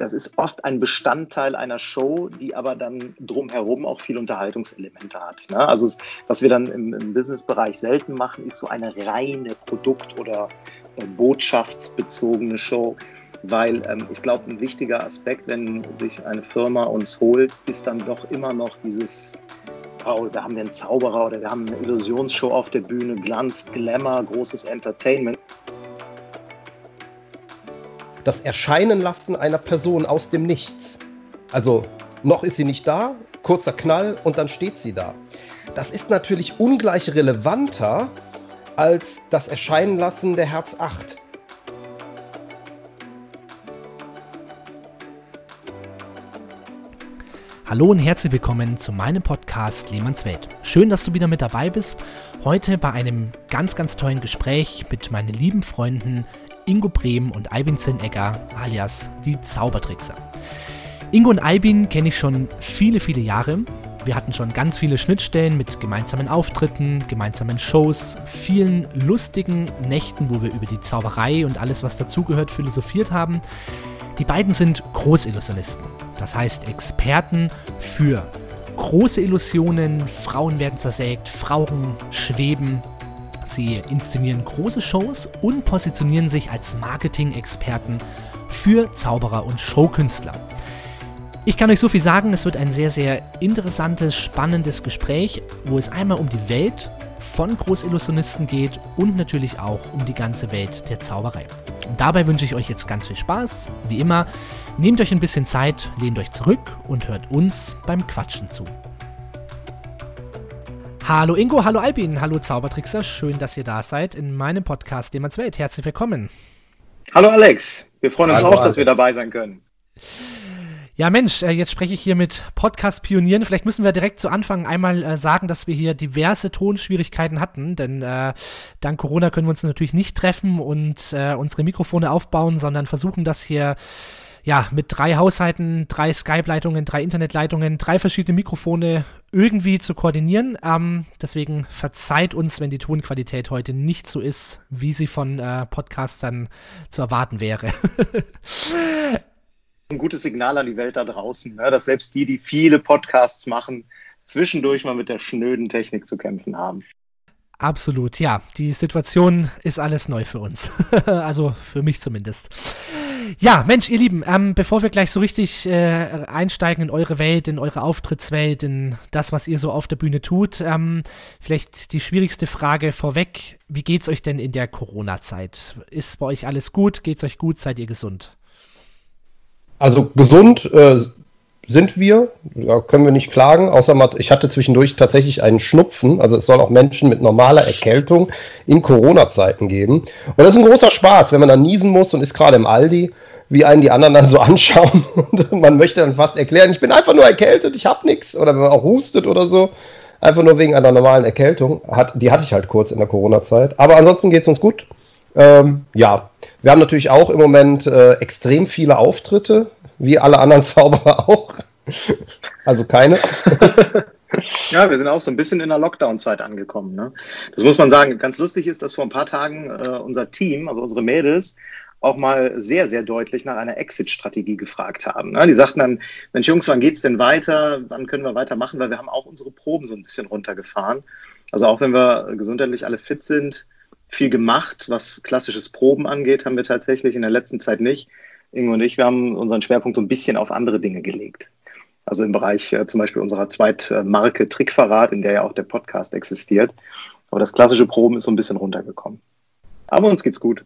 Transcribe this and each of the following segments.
das ist oft ein Bestandteil einer Show, die aber dann drumherum auch viel Unterhaltungselemente hat. Ne? Also was wir dann im, im Businessbereich selten machen, ist so eine reine Produkt- oder äh, botschaftsbezogene Show. Weil ähm, ich glaube, ein wichtiger Aspekt, wenn sich eine Firma uns holt, ist dann doch immer noch dieses oh, da haben wir einen Zauberer oder wir haben eine Illusionsshow auf der Bühne, Glanz, Glamour, großes Entertainment das Erscheinen lassen einer Person aus dem Nichts. Also noch ist sie nicht da, kurzer Knall und dann steht sie da. Das ist natürlich ungleich relevanter als das Erscheinen lassen der Herz 8. Hallo und herzlich willkommen zu meinem Podcast Lehmanns Welt. Schön, dass du wieder mit dabei bist. Heute bei einem ganz, ganz tollen Gespräch mit meinen lieben Freunden Ingo Brehm und Albin Zinegger alias die Zaubertrickser. Ingo und Albin kenne ich schon viele, viele Jahre. Wir hatten schon ganz viele Schnittstellen mit gemeinsamen Auftritten, gemeinsamen Shows, vielen lustigen Nächten, wo wir über die Zauberei und alles, was dazugehört, philosophiert haben. Die beiden sind Großillusionisten, das heißt Experten für große Illusionen, Frauen werden zersägt, Frauen schweben, Sie inszenieren große Shows und positionieren sich als Marketing-Experten für Zauberer und Showkünstler. Ich kann euch so viel sagen, es wird ein sehr, sehr interessantes, spannendes Gespräch, wo es einmal um die Welt von Großillusionisten geht und natürlich auch um die ganze Welt der Zauberei. Und dabei wünsche ich euch jetzt ganz viel Spaß. Wie immer, nehmt euch ein bisschen Zeit, lehnt euch zurück und hört uns beim Quatschen zu. Hallo Ingo, hallo Albin, hallo Zaubertrickser, schön, dass ihr da seid in meinem Podcast Demon's Welt. Herzlich willkommen. Hallo Alex, wir freuen uns hallo, auch, Alex. dass wir dabei sein können. Ja, Mensch, äh, jetzt spreche ich hier mit Podcast-Pionieren. Vielleicht müssen wir direkt zu Anfang einmal äh, sagen, dass wir hier diverse Tonschwierigkeiten hatten, denn äh, dank Corona können wir uns natürlich nicht treffen und äh, unsere Mikrofone aufbauen, sondern versuchen das hier ja, mit drei Haushalten, drei Skype-Leitungen, drei Internetleitungen, drei verschiedene Mikrofone irgendwie zu koordinieren. Ähm, deswegen verzeiht uns, wenn die Tonqualität heute nicht so ist, wie sie von äh, Podcastern zu erwarten wäre. Ein gutes Signal an die Welt da draußen, ne? dass selbst die, die viele Podcasts machen, zwischendurch mal mit der schnöden Technik zu kämpfen haben. Absolut, ja. Die Situation ist alles neu für uns. also für mich zumindest. Ja, Mensch, ihr Lieben, ähm, bevor wir gleich so richtig äh, einsteigen in eure Welt, in eure Auftrittswelt, in das, was ihr so auf der Bühne tut, ähm, vielleicht die schwierigste Frage vorweg. Wie geht's euch denn in der Corona-Zeit? Ist bei euch alles gut? Geht's euch gut? Seid ihr gesund? Also gesund äh, sind wir, da können wir nicht klagen, außer ich hatte zwischendurch tatsächlich einen Schnupfen, also es soll auch Menschen mit normaler Erkältung in Corona-Zeiten geben. Und das ist ein großer Spaß, wenn man dann niesen muss und ist gerade im Aldi, wie einen die anderen dann so anschauen und man möchte dann fast erklären, ich bin einfach nur erkältet, ich habe nichts. Oder wenn man auch hustet oder so, einfach nur wegen einer normalen Erkältung. Hat, die hatte ich halt kurz in der Corona-Zeit. Aber ansonsten geht es uns gut. Ähm, ja, wir haben natürlich auch im Moment äh, extrem viele Auftritte wie alle anderen Zauberer auch. Also keine. Ja, wir sind auch so ein bisschen in der Lockdown-Zeit angekommen. Ne? Das muss man sagen. Ganz lustig ist, dass vor ein paar Tagen äh, unser Team, also unsere Mädels, auch mal sehr, sehr deutlich nach einer Exit-Strategie gefragt haben. Ne? Die sagten dann, Mensch Jungs, wann geht's denn weiter? Wann können wir weitermachen? Weil wir haben auch unsere Proben so ein bisschen runtergefahren. Also auch wenn wir gesundheitlich alle fit sind, viel gemacht, was klassisches Proben angeht, haben wir tatsächlich in der letzten Zeit nicht. Ingo und ich, wir haben unseren Schwerpunkt so ein bisschen auf andere Dinge gelegt. Also im Bereich äh, zum Beispiel unserer Zweitmarke Trickverrat, in der ja auch der Podcast existiert. Aber das klassische Proben ist so ein bisschen runtergekommen. Aber uns geht's gut.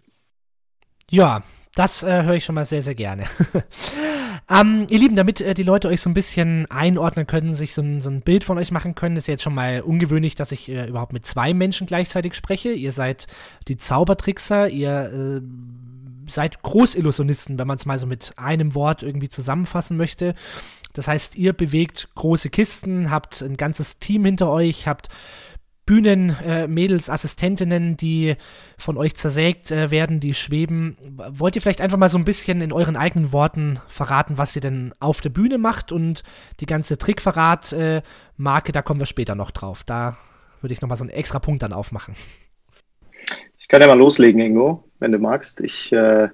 Ja, das äh, höre ich schon mal sehr, sehr gerne. ähm, ihr Lieben, damit äh, die Leute euch so ein bisschen einordnen können, sich so ein, so ein, Bild von euch machen können, ist jetzt schon mal ungewöhnlich, dass ich äh, überhaupt mit zwei Menschen gleichzeitig spreche. Ihr seid die Zaubertrickser, ihr äh, seid Großillusionisten, wenn man es mal so mit einem Wort irgendwie zusammenfassen möchte. Das heißt, ihr bewegt große Kisten, habt ein ganzes Team hinter euch, habt Bühnenmädels, äh, Assistentinnen, die von euch zersägt äh, werden, die schweben. Wollt ihr vielleicht einfach mal so ein bisschen in euren eigenen Worten verraten, was ihr denn auf der Bühne macht und die ganze Trickverrat-Marke, äh, da kommen wir später noch drauf. Da würde ich nochmal so einen extra Punkt dann aufmachen. Ich kann ja mal loslegen, Ingo, wenn du magst. Ich äh,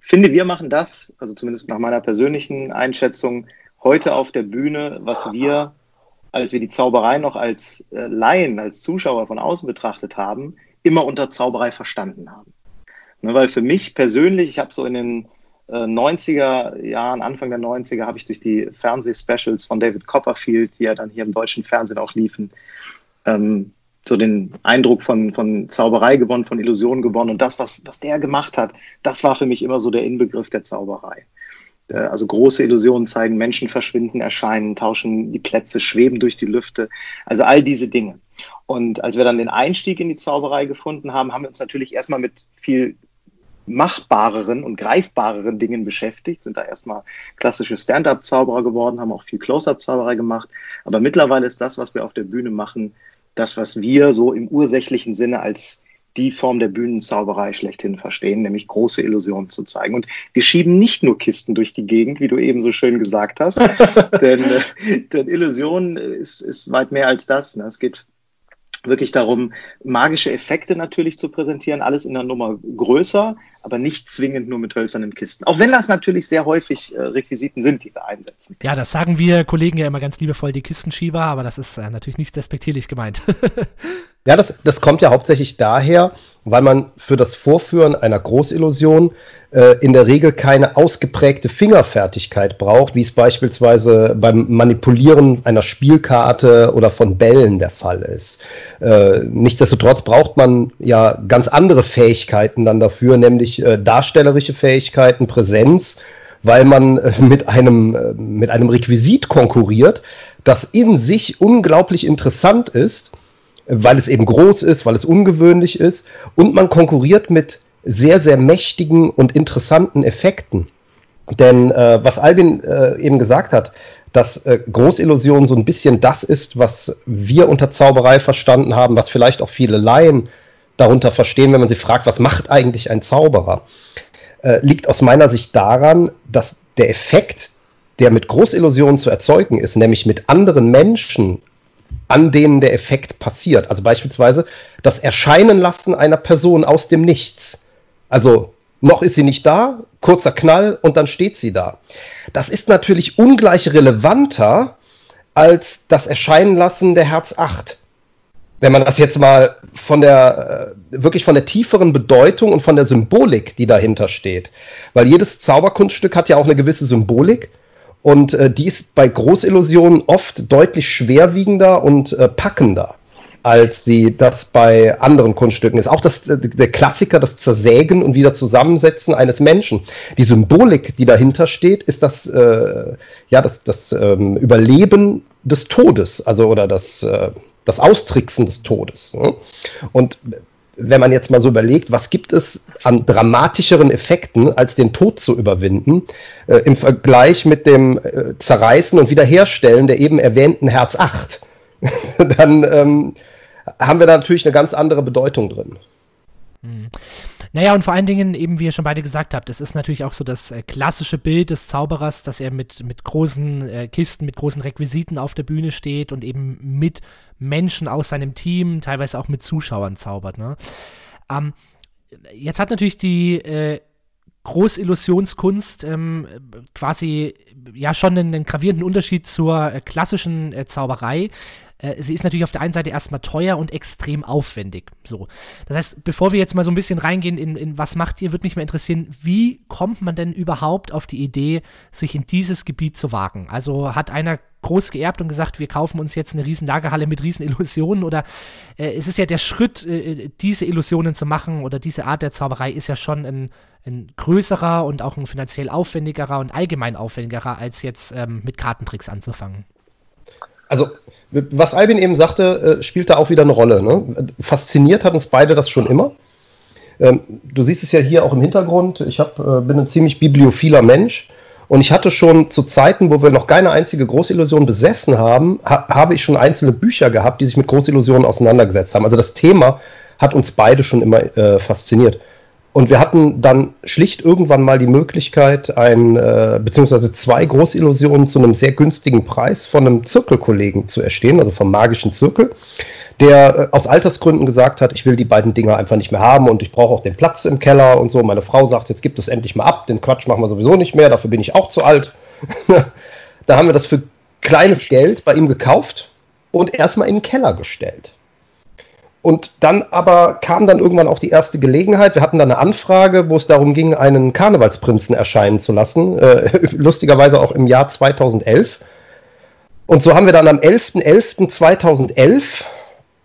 finde, wir machen das, also zumindest nach meiner persönlichen Einschätzung, heute auf der Bühne, was wir, als wir die Zauberei noch als äh, Laien, als Zuschauer von außen betrachtet haben, immer unter Zauberei verstanden haben. Ne, weil für mich persönlich, ich habe so in den äh, 90er Jahren, Anfang der 90er, habe ich durch die Fernsehspecials von David Copperfield, die ja dann hier im deutschen Fernsehen auch liefen, ähm, so den Eindruck von, von Zauberei gewonnen, von Illusionen gewonnen. Und das, was, was der gemacht hat, das war für mich immer so der Inbegriff der Zauberei. Äh, also große Illusionen zeigen, Menschen verschwinden, erscheinen, tauschen die Plätze, schweben durch die Lüfte. Also all diese Dinge. Und als wir dann den Einstieg in die Zauberei gefunden haben, haben wir uns natürlich erstmal mit viel machbareren und greifbareren Dingen beschäftigt, sind da erstmal klassische Stand-up-Zauberer geworden, haben auch viel Close-up-Zauberei gemacht. Aber mittlerweile ist das, was wir auf der Bühne machen, das, was wir so im ursächlichen Sinne als die Form der Bühnenzauberei schlechthin verstehen, nämlich große Illusionen zu zeigen. Und wir schieben nicht nur Kisten durch die Gegend, wie du eben so schön gesagt hast, denn, äh, denn Illusion ist, ist weit mehr als das. Ne? Es geht wirklich darum, magische Effekte natürlich zu präsentieren, alles in der Nummer größer, aber nicht zwingend nur mit hölzernen Kisten. Auch wenn das natürlich sehr häufig äh, Requisiten sind, die wir einsetzen. Ja, das sagen wir Kollegen ja immer ganz liebevoll, die Kistenschieber, aber das ist äh, natürlich nicht despektierlich gemeint. ja, das, das kommt ja hauptsächlich daher, weil man für das Vorführen einer Großillusion äh, in der Regel keine ausgeprägte Fingerfertigkeit braucht, wie es beispielsweise beim Manipulieren einer Spielkarte oder von Bällen der Fall ist. Äh, nichtsdestotrotz braucht man ja ganz andere Fähigkeiten dann dafür, nämlich äh, darstellerische Fähigkeiten, Präsenz, weil man äh, mit einem, äh, mit einem Requisit konkurriert, das in sich unglaublich interessant ist weil es eben groß ist, weil es ungewöhnlich ist und man konkurriert mit sehr, sehr mächtigen und interessanten Effekten. Denn äh, was Albin äh, eben gesagt hat, dass äh, Großillusion so ein bisschen das ist, was wir unter Zauberei verstanden haben, was vielleicht auch viele Laien darunter verstehen, wenn man sie fragt, was macht eigentlich ein Zauberer, äh, liegt aus meiner Sicht daran, dass der Effekt, der mit Großillusionen zu erzeugen ist, nämlich mit anderen Menschen an denen der Effekt passiert. Also beispielsweise das Erscheinen lassen einer Person aus dem Nichts. Also noch ist sie nicht da, kurzer Knall und dann steht sie da. Das ist natürlich ungleich relevanter als das Erscheinen lassen der Herz 8. Wenn man das jetzt mal von der, äh, wirklich von der tieferen Bedeutung und von der Symbolik, die dahinter steht. Weil jedes Zauberkunststück hat ja auch eine gewisse Symbolik. Und äh, die ist bei Großillusionen oft deutlich schwerwiegender und äh, packender, als sie das bei anderen Kunststücken ist. Auch das, äh, der Klassiker, das Zersägen und wieder Zusammensetzen eines Menschen. Die Symbolik, die dahinter steht, ist das, äh, ja, das, das ähm, Überleben des Todes, also oder das, äh, das Austricksen des Todes. Ne? Und wenn man jetzt mal so überlegt, was gibt es an dramatischeren Effekten, als den Tod zu überwinden, äh, im Vergleich mit dem äh, Zerreißen und Wiederherstellen der eben erwähnten Herz 8, dann ähm, haben wir da natürlich eine ganz andere Bedeutung drin. Hm. Naja, und vor allen Dingen, eben wie ihr schon beide gesagt habt, es ist natürlich auch so das äh, klassische Bild des Zauberers, dass er mit, mit großen äh, Kisten, mit großen Requisiten auf der Bühne steht und eben mit Menschen aus seinem Team, teilweise auch mit Zuschauern zaubert. Ne? Ähm, jetzt hat natürlich die äh, Großillusionskunst ähm, quasi ja schon einen, einen, gravierenden Unterschied zur äh, klassischen äh, Zauberei. Äh, sie ist natürlich auf der einen Seite erstmal teuer und extrem aufwendig. So. Das heißt, bevor wir jetzt mal so ein bisschen reingehen in, in was macht ihr, würde mich mal interessieren, wie kommt man denn überhaupt auf die Idee, sich in dieses Gebiet zu wagen? Also hat einer groß geerbt und gesagt, wir kaufen uns jetzt eine riesen Lagerhalle mit riesen Illusionen oder äh, es ist ja der Schritt, äh, diese Illusionen zu machen oder diese Art der Zauberei ist ja schon ein, ein größerer und auch ein finanziell aufwendigerer und allgemein aufwendigerer, als jetzt ähm, mit Kartentricks anzufangen. Also was Albin eben sagte, äh, spielt da auch wieder eine Rolle. Ne? Fasziniert hat uns beide das schon immer. Ähm, du siehst es ja hier auch im Hintergrund. Ich hab, äh, bin ein ziemlich bibliophiler Mensch. Und ich hatte schon zu Zeiten, wo wir noch keine einzige Großillusion besessen haben, ha habe ich schon einzelne Bücher gehabt, die sich mit Großillusionen auseinandergesetzt haben. Also das Thema hat uns beide schon immer äh, fasziniert. Und wir hatten dann schlicht irgendwann mal die Möglichkeit, ein, äh, beziehungsweise zwei Großillusionen zu einem sehr günstigen Preis von einem Zirkelkollegen zu erstehen, also vom magischen Zirkel. der äh, aus Altersgründen gesagt hat, ich will die beiden Dinger einfach nicht mehr haben und ich brauche auch den Platz im Keller und so. Meine Frau sagt, jetzt gibt es endlich mal ab, den Quatsch machen wir sowieso nicht mehr, dafür bin ich auch zu alt. da haben wir das für kleines Geld bei ihm gekauft und erstmal in den Keller gestellt. Und dann aber kam dann irgendwann auch die erste Gelegenheit. Wir hatten da eine Anfrage, wo es darum ging, einen Karnevalsprinzen erscheinen zu lassen. Äh, lustigerweise auch im Jahr 2011. Und so haben wir dann am 11.11.2011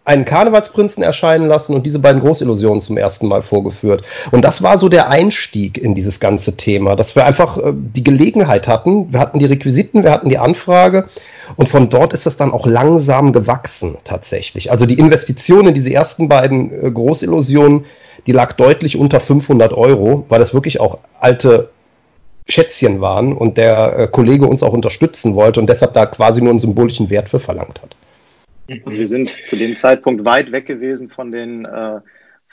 einen Karnevalsprinzen erscheinen lassen und diese beiden Großillusionen zum ersten Mal vorgeführt. Und das war so der Einstieg in dieses ganze Thema, dass wir einfach äh, die Gelegenheit hatten, wir hatten die Requisiten, wir hatten die Anfrage und von dort ist das dann auch langsam gewachsen tatsächlich. Also die Investition in diese ersten beiden äh, Großillusionen, die lag deutlich unter 500 Euro, weil das wirklich auch alte Schätzchen waren und der äh, Kollege uns auch unterstützen wollte und deshalb da quasi nur einen symbolischen Wert für verlangt hat. Also wir sind zu dem Zeitpunkt weit weg gewesen von den, äh,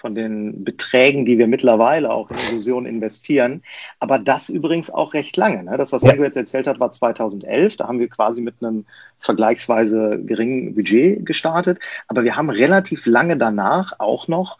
von den Beträgen, die wir mittlerweile auch in Illusionen investieren. Aber das übrigens auch recht lange. Ne? Das, was. Ingo jetzt erzählt hat, war 2011. Da haben wir quasi mit einem vergleichsweise geringen Budget gestartet. Aber wir haben relativ lange danach auch noch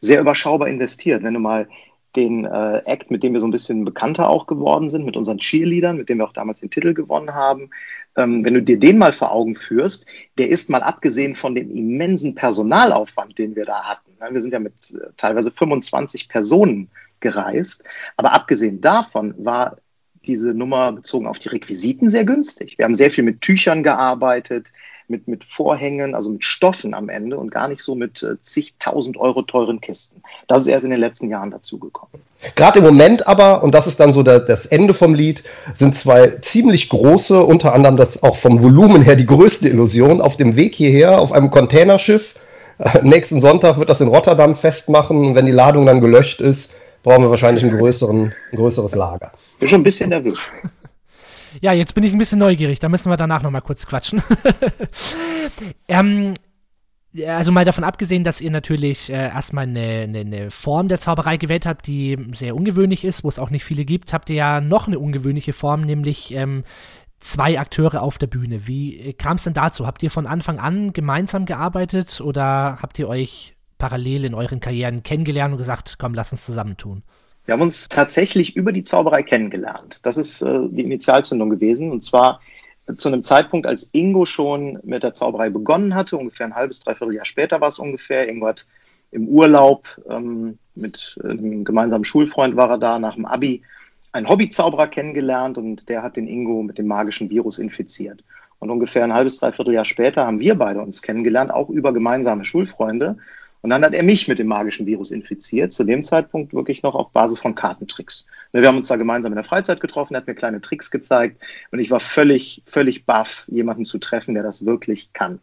sehr überschaubar investiert. Wenn du mal den äh, Act, mit dem wir so ein bisschen bekannter auch geworden sind, mit unseren Cheerleadern, mit dem wir auch damals den Titel gewonnen haben, ähm, wenn du dir den mal vor Augen führst, der ist mal abgesehen von dem immensen Personalaufwand, den wir da hatten. Wir sind ja mit äh, teilweise 25 Personen gereist, aber abgesehen davon war diese Nummer bezogen auf die Requisiten sehr günstig. Wir haben sehr viel mit Tüchern gearbeitet, mit, mit Vorhängen, also mit Stoffen am Ende und gar nicht so mit äh, zigtausend Euro teuren Kisten. Das ist erst in den letzten Jahren dazugekommen. Gerade im Moment aber, und das ist dann so der, das Ende vom Lied, sind zwei ziemlich große, unter anderem das auch vom Volumen her die größte Illusion, auf dem Weg hierher auf einem Containerschiff. Nächsten Sonntag wird das in Rotterdam festmachen und wenn die Ladung dann gelöscht ist, brauchen wir wahrscheinlich einen größeren, ein größeres Lager. Bin schon ein bisschen nervös. Ja, jetzt bin ich ein bisschen neugierig. Da müssen wir danach noch mal kurz quatschen. ähm, also mal davon abgesehen, dass ihr natürlich äh, erstmal eine, eine, eine, Form der Zauberei gewählt habt, die sehr ungewöhnlich ist, wo es auch nicht viele gibt, habt ihr ja noch eine ungewöhnliche Form, nämlich ähm, zwei Akteure auf der Bühne. Wie äh, kam es denn dazu? Habt ihr von Anfang an gemeinsam gearbeitet oder habt ihr euch parallel in euren Karrieren kennengelernt und gesagt, komm, lass uns zusammentun? Wir haben uns tatsächlich über die Zauberei kennengelernt. Das ist äh, die Initialzündung gewesen. Und zwar äh, zu einem Zeitpunkt, als Ingo schon mit der Zauberei begonnen hatte, ungefähr ein halbes, dreiviertel Jahr später war es ungefähr. Ingo hat im Urlaub ähm, mit einem gemeinsamen Schulfreund war er da nach dem Abi einen Hobbyzauberer kennengelernt und der hat den Ingo mit dem magischen Virus infiziert. Und ungefähr ein halbes, dreiviertel Jahr später haben wir beide uns kennengelernt, auch über gemeinsame Schulfreunde. Und dann hat er mich mit dem magischen Virus infiziert, zu dem Zeitpunkt wirklich noch auf Basis von Kartentricks. Wir haben uns da gemeinsam in der Freizeit getroffen, er hat mir kleine Tricks gezeigt und ich war völlig, völlig baff, jemanden zu treffen, der das wirklich kann.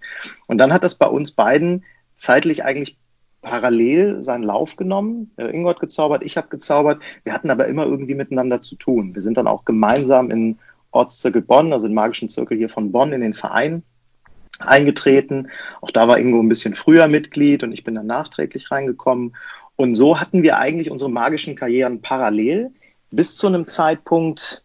Und dann hat das bei uns beiden zeitlich eigentlich parallel seinen Lauf genommen. Ingo hat gezaubert, ich habe gezaubert. Wir hatten aber immer irgendwie miteinander zu tun. Wir sind dann auch gemeinsam in Ortszirkel Bonn, also den magischen Zirkel hier von Bonn, in den Verein eingetreten. Auch da war Ingo ein bisschen früher Mitglied und ich bin dann nachträglich reingekommen. Und so hatten wir eigentlich unsere magischen Karrieren parallel bis zu einem Zeitpunkt,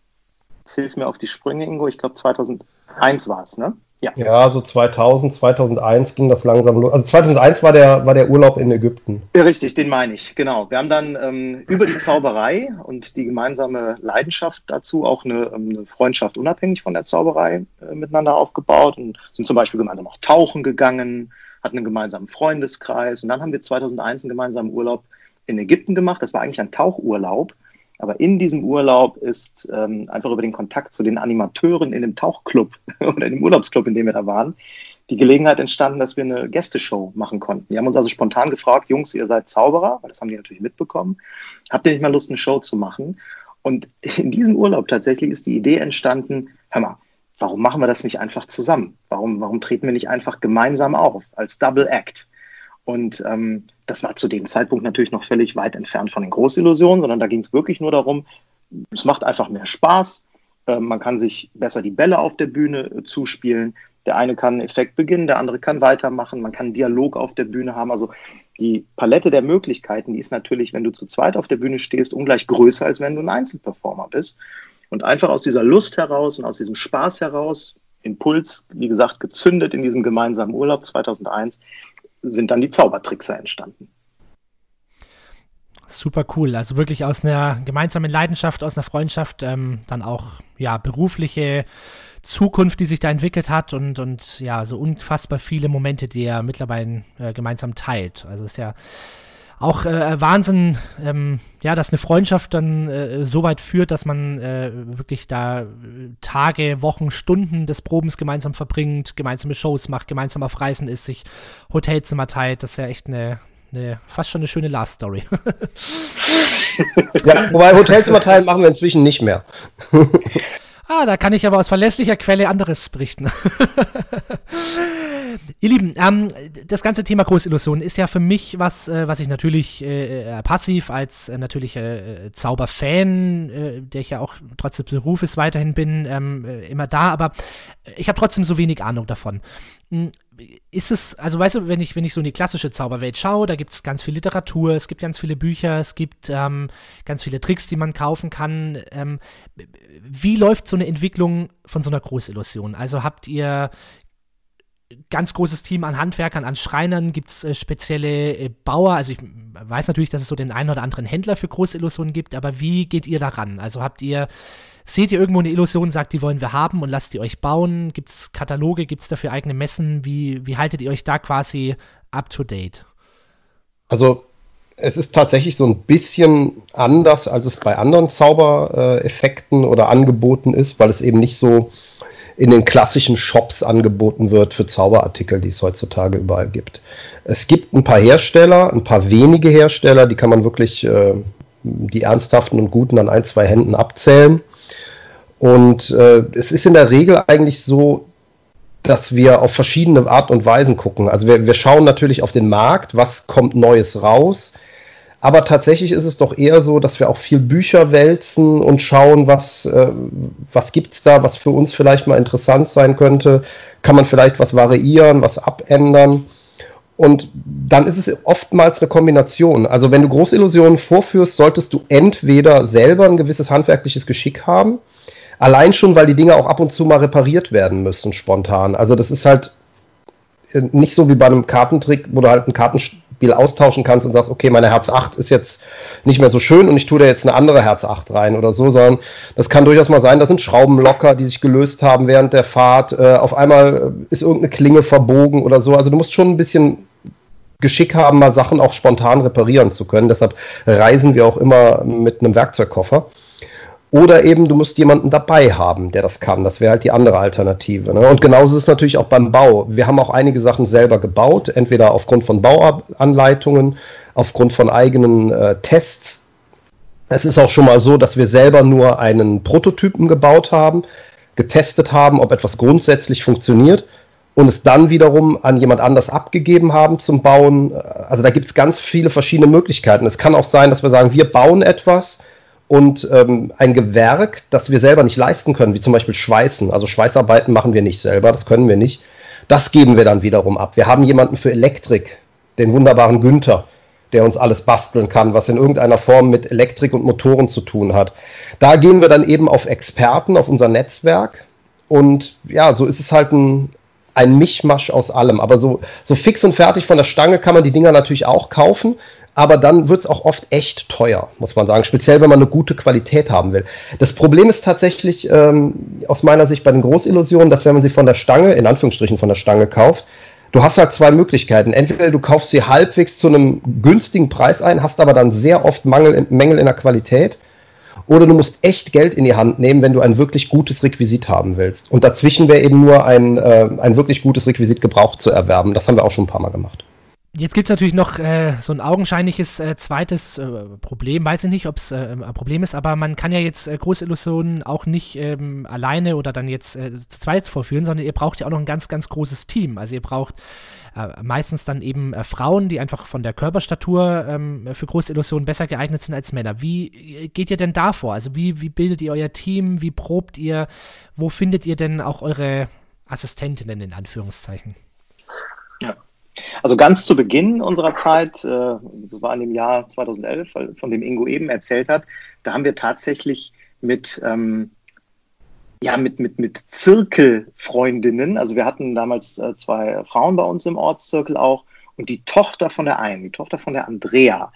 jetzt hilf mir auf die Sprünge, Ingo, ich glaube 2001 war es, ne? Ja. ja, so 2000, 2001 ging das langsam los. Also 2001 war der, war der Urlaub in Ägypten. Ja, richtig, den meine ich, genau. Wir haben dann ähm, über die Zauberei und die gemeinsame Leidenschaft dazu auch eine, ähm, eine Freundschaft unabhängig von der Zauberei äh, miteinander aufgebaut und sind zum Beispiel gemeinsam auch tauchen gegangen, hatten einen gemeinsamen Freundeskreis und dann haben wir 2001 einen gemeinsamen Urlaub in Ägypten gemacht. Das war eigentlich ein Tauchurlaub aber in diesem Urlaub ist ähm, einfach über den Kontakt zu den Animateuren in dem Tauchclub oder in dem Urlaubsclub, in dem wir da waren, die Gelegenheit entstanden, dass wir eine Gästeshow machen konnten. Die haben uns also spontan gefragt, Jungs, ihr seid Zauberer, weil das haben die natürlich mitbekommen. Habt ihr nicht mal Lust, eine Show zu machen? Und in diesem Urlaub tatsächlich ist die Idee entstanden, hör mal, warum machen wir das nicht einfach zusammen? Warum, warum treten wir nicht einfach gemeinsam auf als Double Act? Und ähm, das war zu dem Zeitpunkt natürlich noch völlig weit entfernt von den Großillusionen, sondern da ging es wirklich nur darum, es macht einfach mehr Spaß. Äh, man kann sich besser die Bälle auf der Bühne äh, zuspielen. Der eine kann einen Effekt beginnen, der andere kann weitermachen. Man kann einen Dialog auf der Bühne haben. Also die Palette der Möglichkeiten, die ist natürlich, wenn du zu zweit auf der Bühne stehst, ungleich größer, als wenn du ein Einzelperformer bist. Und einfach aus dieser Lust heraus und aus diesem Spaß heraus, Impuls, wie gesagt, gezündet in diesem gemeinsamen Urlaub 2001, sind dann die Zaubertrickser entstanden. Super cool. Also wirklich aus einer gemeinsamen Leidenschaft, aus einer Freundschaft, ähm, dann auch ja berufliche Zukunft, die sich da entwickelt hat und, und ja, so unfassbar viele Momente, die er mittlerweile äh, gemeinsam teilt. Also ist ja auch äh, Wahnsinn, ähm, ja, dass eine Freundschaft dann äh, so weit führt, dass man äh, wirklich da Tage, Wochen, Stunden des Probens gemeinsam verbringt, gemeinsame Shows macht, gemeinsam auf Reisen ist, sich Hotelzimmer teilt. Das ist ja echt eine, eine fast schon eine schöne Last Story. ja, wobei Hotelzimmer teilen machen wir inzwischen nicht mehr. ah, da kann ich aber aus verlässlicher Quelle anderes berichten. Ihr Lieben, ähm, das ganze Thema Großillusionen ist ja für mich was, äh, was ich natürlich äh, äh passiv als äh, natürlicher äh, Zauberfan, äh, der ich ja auch trotz des Berufes weiterhin bin, ähm, immer da, aber ich habe trotzdem so wenig Ahnung davon. Ist es, also weißt du, wenn ich, wenn ich so in die klassische Zauberwelt schaue, da gibt es ganz viel Literatur, es gibt ganz viele Bücher, es gibt ähm, ganz viele Tricks, die man kaufen kann. Ähm, wie läuft so eine Entwicklung von so einer Großillusion? Also habt ihr ganz großes Team an Handwerkern, an Schreinern, gibt es äh, spezielle äh, Bauer. Also ich weiß natürlich, dass es so den einen oder anderen Händler für Großillusionen gibt, aber wie geht ihr daran? Also habt ihr, seht ihr irgendwo eine Illusion, sagt, die wollen wir haben und lasst die euch bauen? Gibt es Kataloge, gibt es dafür eigene Messen? Wie, wie haltet ihr euch da quasi up to date? Also es ist tatsächlich so ein bisschen anders, als es bei anderen Zaubereffekten oder Angeboten ist, weil es eben nicht so in den klassischen Shops angeboten wird für Zauberartikel, die es heutzutage überall gibt. Es gibt ein paar Hersteller, ein paar wenige Hersteller, die kann man wirklich, äh, die ernsthaften und guten an ein, zwei Händen abzählen. Und äh, es ist in der Regel eigentlich so, dass wir auf verschiedene Art und Weisen gucken. Also wir, wir schauen natürlich auf den Markt, was kommt Neues raus, aber tatsächlich ist es doch eher so, dass wir auch viel Bücher wälzen und schauen, was, äh, was gibt's da, was für uns vielleicht mal interessant sein könnte. Kann man vielleicht was variieren, was abändern? Und dann ist es oftmals eine Kombination. Also wenn du Großillusionen vorführst, solltest du entweder selber ein gewisses handwerkliches Geschick haben, allein schon, weil die Dinge auch ab und zu mal repariert werden müssen, spontan. Also das ist halt äh, nicht so wie bei einem Kartentrick, wo du halt ein Kartenspiel austauschen kannst und sagst, okay, meine Herz 8 ist jetzt nicht mehr so schön und ich tue da jetzt eine andere Herz 8 rein oder so, sondern das kann durchaus mal sein, da sind Schrauben locker, die sich gelöst haben während der Fahrt, äh, auf einmal äh, ist irgendeine Klinge verbogen oder so. Also du musst schon ein bisschen Geschick haben, mal Sachen auch spontan reparieren zu können. Deshalb reisen wir auch immer mit einem Werkzeugkoffer. Oder eben du musst jemanden dabei haben, der das kann. Das wäre halt die andere Alternative. Ne? Und genauso ist es natürlich auch beim Bau. Wir haben auch einige Sachen selber gebaut, entweder aufgrund von Bauanleitungen, aufgrund von eigenen äh, Tests. Es ist auch schon mal so, dass wir selber nur einen Prototypen gebaut haben, getestet haben, ob etwas grundsätzlich funktioniert und es dann wiederum an jemand anders abgegeben haben zum Bauen. Also da gibt es ganz viele verschiedene Möglichkeiten. Es kann auch sein, dass wir sagen, wir bauen etwas und ähm, ein Gewerk, das wir selber nicht leisten können, wie zum Beispiel Schweißen. Also Schweißarbeiten machen wir nicht selber, das können wir nicht. Das geben wir dann wiederum ab. Wir haben jemanden für Elektrik, den wunderbaren Günther, der uns alles basteln kann, was in irgendeiner Form mit Elektrik und Motoren zu tun hat. Da gehen wir dann eben auf Experten, auf unser Netzwerk. Und ja, so ist es halt ein, ein Mischmasch aus allem. Aber so, so fix und fertig von der Stange kann man die Dinger natürlich auch kaufen aber dann wird es auch oft echt teuer, muss man sagen. Speziell, wenn man eine gute Qualität haben will. Das Problem ist tatsächlich ähm, aus meiner Sicht bei den Großillusionen, dass wenn man sie von der Stange, in Anführungsstrichen von der Stange kauft, du hast halt zwei Möglichkeiten. Entweder du kaufst sie halbwegs zu einem günstigen Preis ein, hast aber dann sehr oft Mangel Mängel in der Qualität. Oder du musst echt Geld in die Hand nehmen, wenn du ein wirklich gutes Requisit haben willst. Und dazwischen wäre eben nur ein, äh, ein wirklich gutes Requisit gebraucht zu erwerben. Das haben wir auch schon ein paar Mal gemacht. Jetzt gibt es natürlich noch äh, so ein augenscheinliches äh, zweites äh, Problem. Weiß ich nicht, ob es äh, ein Problem ist, aber man kann ja jetzt äh, Großillusionen auch nicht ähm, alleine oder dann jetzt äh, zu zweit vorführen, sondern ihr braucht ja auch noch ein ganz, ganz großes Team. Also ihr braucht meistens dann eben Frauen, die einfach von der Körperstatur ähm, für Großillusionen besser geeignet sind als Männer. Wie geht ihr denn da vor? Also wie, wie bildet ihr euer Team? Wie probt ihr? Wo findet ihr denn auch eure Assistentinnen in Anführungszeichen? Ja, also ganz zu Beginn unserer Zeit, äh, das war in dem Jahr 2011, von dem Ingo eben erzählt hat, da haben wir tatsächlich mit, ähm, ja, mit, mit, mit Zirkelfreundinnen, also wir hatten damals äh, zwei Frauen bei uns im Ortszirkel auch, Und die Tochter von der einen, die Tochter von der Andrea,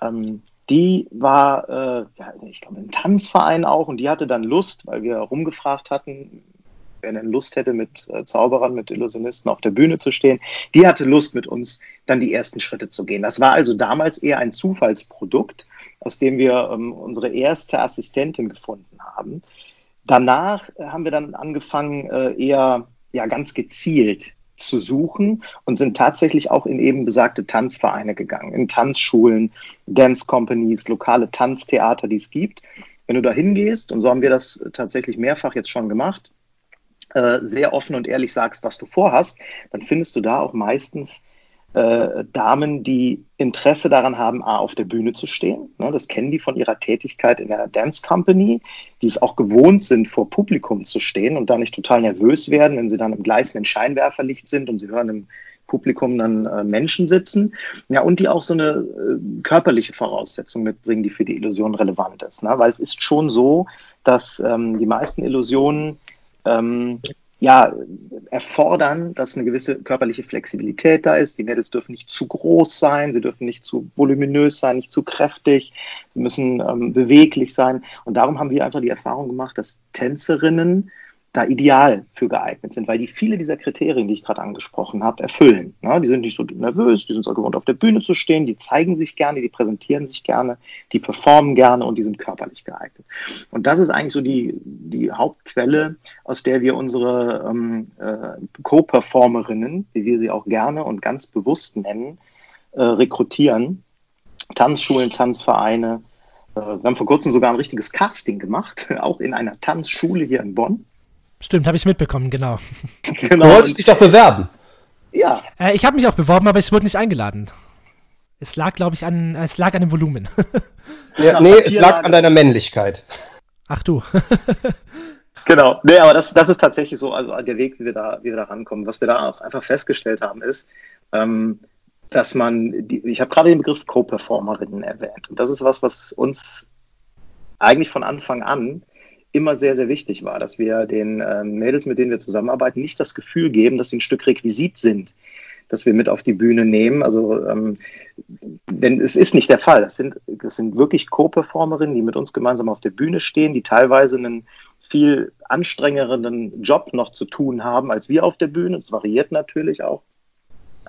ähm, die war, äh, ja, ich glaube, im Tanzverein auch und die hatte dann Lust, weil wir rumgefragt hatten, wer denn Lust hätte, mit äh, Zauberern, mit Illusionisten auf der Bühne zu stehen, die hatte Lust, mit uns dann die ersten Schritte zu gehen. Das war also damals eher ein Zufallsprodukt, aus dem wir ähm, unsere erste Assistentin gefunden haben. Danach haben wir dann angefangen, äh, eher ja ganz gezielt zu suchen und sind tatsächlich auch in eben besagte Tanzvereine gegangen, in Tanzschulen, Dance Companies, lokale Tanztheater, die es gibt. Wenn du da hingehst, und so haben wir das tatsächlich mehrfach jetzt schon gemacht, äh, sehr offen und ehrlich sagst, was du vorhast, dann findest du da auch meistens äh, Damen, die Interesse daran haben, A, auf der Bühne zu stehen. Ne, das kennen die von ihrer Tätigkeit in der Dance Company, die es auch gewohnt sind, vor Publikum zu stehen und da nicht total nervös werden, wenn sie dann im gleißenden Scheinwerferlicht sind und sie hören im Publikum dann äh, Menschen sitzen. Ja, und die auch so eine äh, körperliche Voraussetzung mitbringen, die für die Illusion relevant ist. Ne? Weil es ist schon so, dass ähm, die meisten Illusionen ähm, ja, erfordern, dass eine gewisse körperliche Flexibilität da ist. Die Mädels dürfen nicht zu groß sein, sie dürfen nicht zu voluminös sein, nicht zu kräftig, sie müssen ähm, beweglich sein. Und darum haben wir einfach die Erfahrung gemacht, dass Tänzerinnen da ideal für geeignet sind, weil die viele dieser Kriterien, die ich gerade angesprochen habe, erfüllen. Ja, die sind nicht so nervös, die sind so gewohnt, auf der Bühne zu stehen, die zeigen sich gerne, die präsentieren sich gerne, die performen gerne und die sind körperlich geeignet. Und das ist eigentlich so die, die Hauptquelle, aus der wir unsere ähm, äh, Co-Performerinnen, wie wir sie auch gerne und ganz bewusst nennen, äh, rekrutieren. Tanzschulen, Tanzvereine, äh, wir haben vor kurzem sogar ein richtiges Casting gemacht, auch in einer Tanzschule hier in Bonn. Stimmt, habe ich mitbekommen, genau. genau. Du wolltest dich doch bewerben. Ja. Äh, ich habe mich auch beworben, aber ich wurde nicht eingeladen. Es lag, glaube ich, an, es lag an dem Volumen. ja, nee, es lag an deiner Männlichkeit. Ach du. genau. Nee, aber das, das ist tatsächlich so, also der Weg, wie wir da, wie wir da rankommen. Was wir da auch einfach festgestellt haben, ist, ähm, dass man, die, ich habe gerade den Begriff Co-Performerinnen erwähnt. Und das ist was, was uns eigentlich von Anfang an immer sehr, sehr wichtig war, dass wir den ähm, Mädels, mit denen wir zusammenarbeiten, nicht das Gefühl geben, dass sie ein Stück Requisit sind, das wir mit auf die Bühne nehmen. Also, ähm, denn es ist nicht der Fall. Das sind, das sind wirklich Co-Performerinnen, die mit uns gemeinsam auf der Bühne stehen, die teilweise einen viel anstrengenderen Job noch zu tun haben als wir auf der Bühne. Es variiert natürlich auch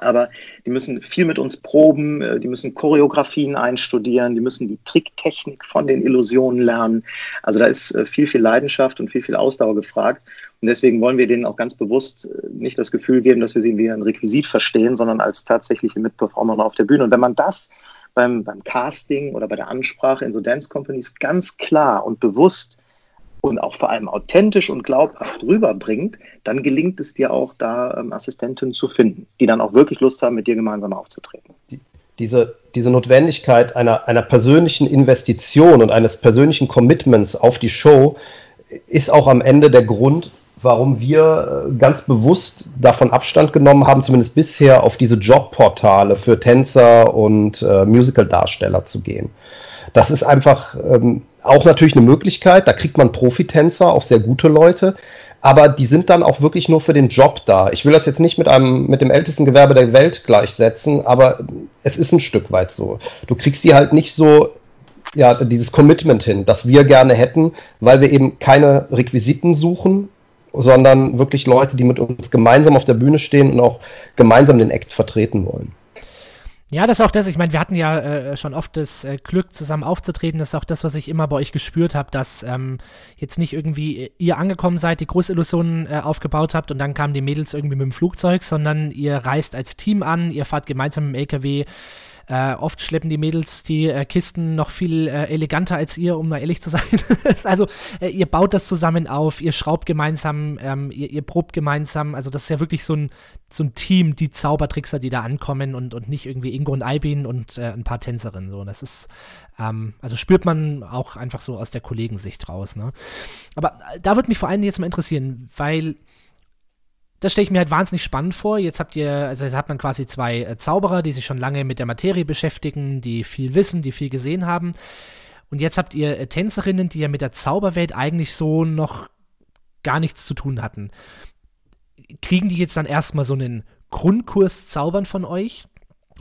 aber die müssen viel mit uns proben, äh, die müssen Choreografien einstudieren, die müssen die Tricktechnik von den Illusionen lernen. Also da ist äh, viel, viel Leidenschaft und viel, viel Ausdauer gefragt. Und deswegen wollen wir denen auch ganz bewusst äh, nicht das Gefühl geben, dass wir sie wie ein Requisit verstehen, sondern als tatsächliche Mitperformer auf der Bühne. Und wenn man das beim, beim Casting oder bei der Ansprache in so Dance Companies ganz klar und bewusst und auch vor allem authentisch und glaubhaft rüberbringt, dann gelingt es dir auch, da ähm, Assistenten zu finden, die dann auch wirklich Lust haben, mit dir gemeinsam aufzutreten. Diese, diese Notwendigkeit einer, einer persönlichen Investition und eines persönlichen Commitments auf die Show ist auch am Ende der Grund, warum wir äh, ganz bewusst davon Abstand genommen haben, zumindest bisher auf diese Jobportale für Tänzer und äh, Musical-Darsteller zu gehen. Das ist einfach ähm, auch natürlich eine Möglichkeit. Da kriegt man Profitänzer, auch sehr gute Leute. Aber die sind dann auch wirklich nur für den Job da. Ich will das jetzt nicht mit einem, mit dem ältesten Gewerbe der Welt gleichsetzen, aber es ist ein Stück weit so. Du kriegst sie halt nicht so, ja, dieses Commitment hin, das wir gerne hätten, weil wir eben keine Requisiten suchen, sondern wirklich Leute, die mit uns gemeinsam auf der Bühne stehen und auch gemeinsam den Act vertreten wollen. Ja, das ist auch das. Ich meine, wir hatten ja äh, schon oft das äh, Glück, zusammen aufzutreten. Das ist auch das, was ich immer bei euch gespürt habe, dass ähm, jetzt nicht irgendwie ihr angekommen seid, die Großillusionen äh, aufgebaut habt und dann kamen die Mädels irgendwie mit dem Flugzeug, sondern ihr reist als Team an, ihr fahrt gemeinsam im LKW äh, oft schleppen die Mädels die äh, Kisten noch viel äh, eleganter als ihr, um mal ehrlich zu sein. also äh, ihr baut das zusammen auf, ihr schraubt gemeinsam, ähm, ihr, ihr, probt gemeinsam. Also das ist ja wirklich so ein, so ein Team, die Zaubertrickser, die da ankommen und, und nicht irgendwie Ingo und Albin und äh, ein paar Tänzerinnen. So, das ist, ähm, also spürt man auch einfach so aus der Kollegensicht raus. Ne? Aber äh, da würde mich vor allem jetzt mal interessieren, weil das stelle ich mir halt wahnsinnig spannend vor. Jetzt habt ihr, also jetzt hat man quasi zwei äh, Zauberer, die sich schon lange mit der Materie beschäftigen, die viel wissen, die viel gesehen haben. Und jetzt habt ihr äh, Tänzerinnen, die ja mit der Zauberwelt eigentlich so noch gar nichts zu tun hatten. Kriegen die jetzt dann erstmal so einen Grundkurs Zaubern von euch?